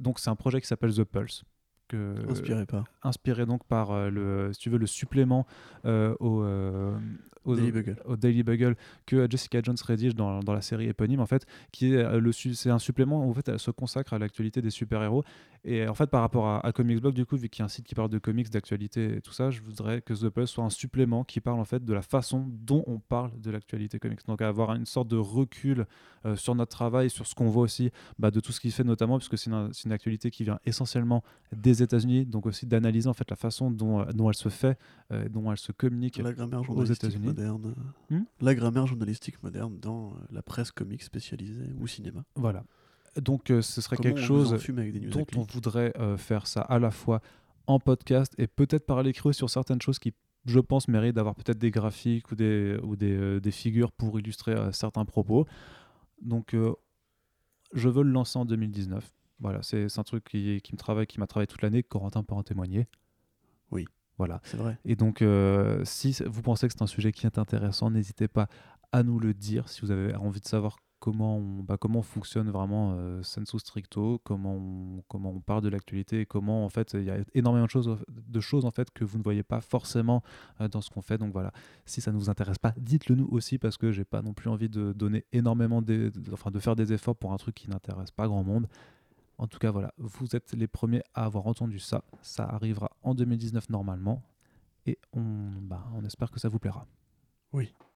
donc c'est un projet qui s'appelle The Pulse. Que, Inspiré par. inspiré donc par euh, le, si tu veux, le supplément euh, au, euh, au, Daily Bugle. au Daily Bugle que Jessica Jones rédige dans, dans la série éponyme en fait, qui est le c'est un supplément où en fait elle se consacre à l'actualité des super héros et en fait par rapport à, à Comics Blog du coup vu qu'il y a un site qui parle de comics, d'actualité et tout ça, je voudrais que The Pulse soit un supplément qui parle en fait de la façon dont on parle de l'actualité comics, donc avoir une sorte de recul euh, sur notre travail, sur ce qu'on voit aussi bah, de tout ce qu'il fait notamment puisque c'est une, c'est une actualité qui vient essentiellement des États-Unis, donc aussi d'analyser en fait la façon dont, dont elle se fait, euh, dont elle se communique La grammaire aux États-Unis. moderne. euh, Hmm la grammaire journalistique moderne dans euh, la presse comique spécialisée ou cinéma. Voilà. Donc euh, ce serait Comment quelque chose des dont on voudrait euh, faire ça à la fois en podcast et peut-être par l'écrit sur certaines choses qui, je pense, méritent d'avoir peut-être des graphiques ou des, ou des, euh, des figures pour illustrer euh, certains propos. Donc euh, je veux le lancer en 2019. Voilà, c'est un truc qui, qui me travaille, qui m'a travaillé toute l'année. Corentin peut en témoigner. Oui. Voilà. C'est vrai. Et donc, euh, si vous pensez que c'est un sujet qui est intéressant, n'hésitez pas à nous le dire. Si vous avez envie de savoir comment on, bah, comment on fonctionne vraiment euh, sensu stricto, comment on, comment on parle de l'actualité et comment en fait il y a énormément de choses, de choses en fait que vous ne voyez pas forcément euh, dans ce qu'on fait. Donc voilà, si ça ne vous intéresse pas, dites-le nous aussi parce que j'ai pas non plus envie de donner énormément, de- enfin de faire des efforts pour un truc qui n'intéresse pas grand monde. En tout cas, voilà, vous êtes les premiers à avoir entendu ça. Ça arrivera en 2019 normalement. Et on, bah, on espère que ça vous plaira. Oui.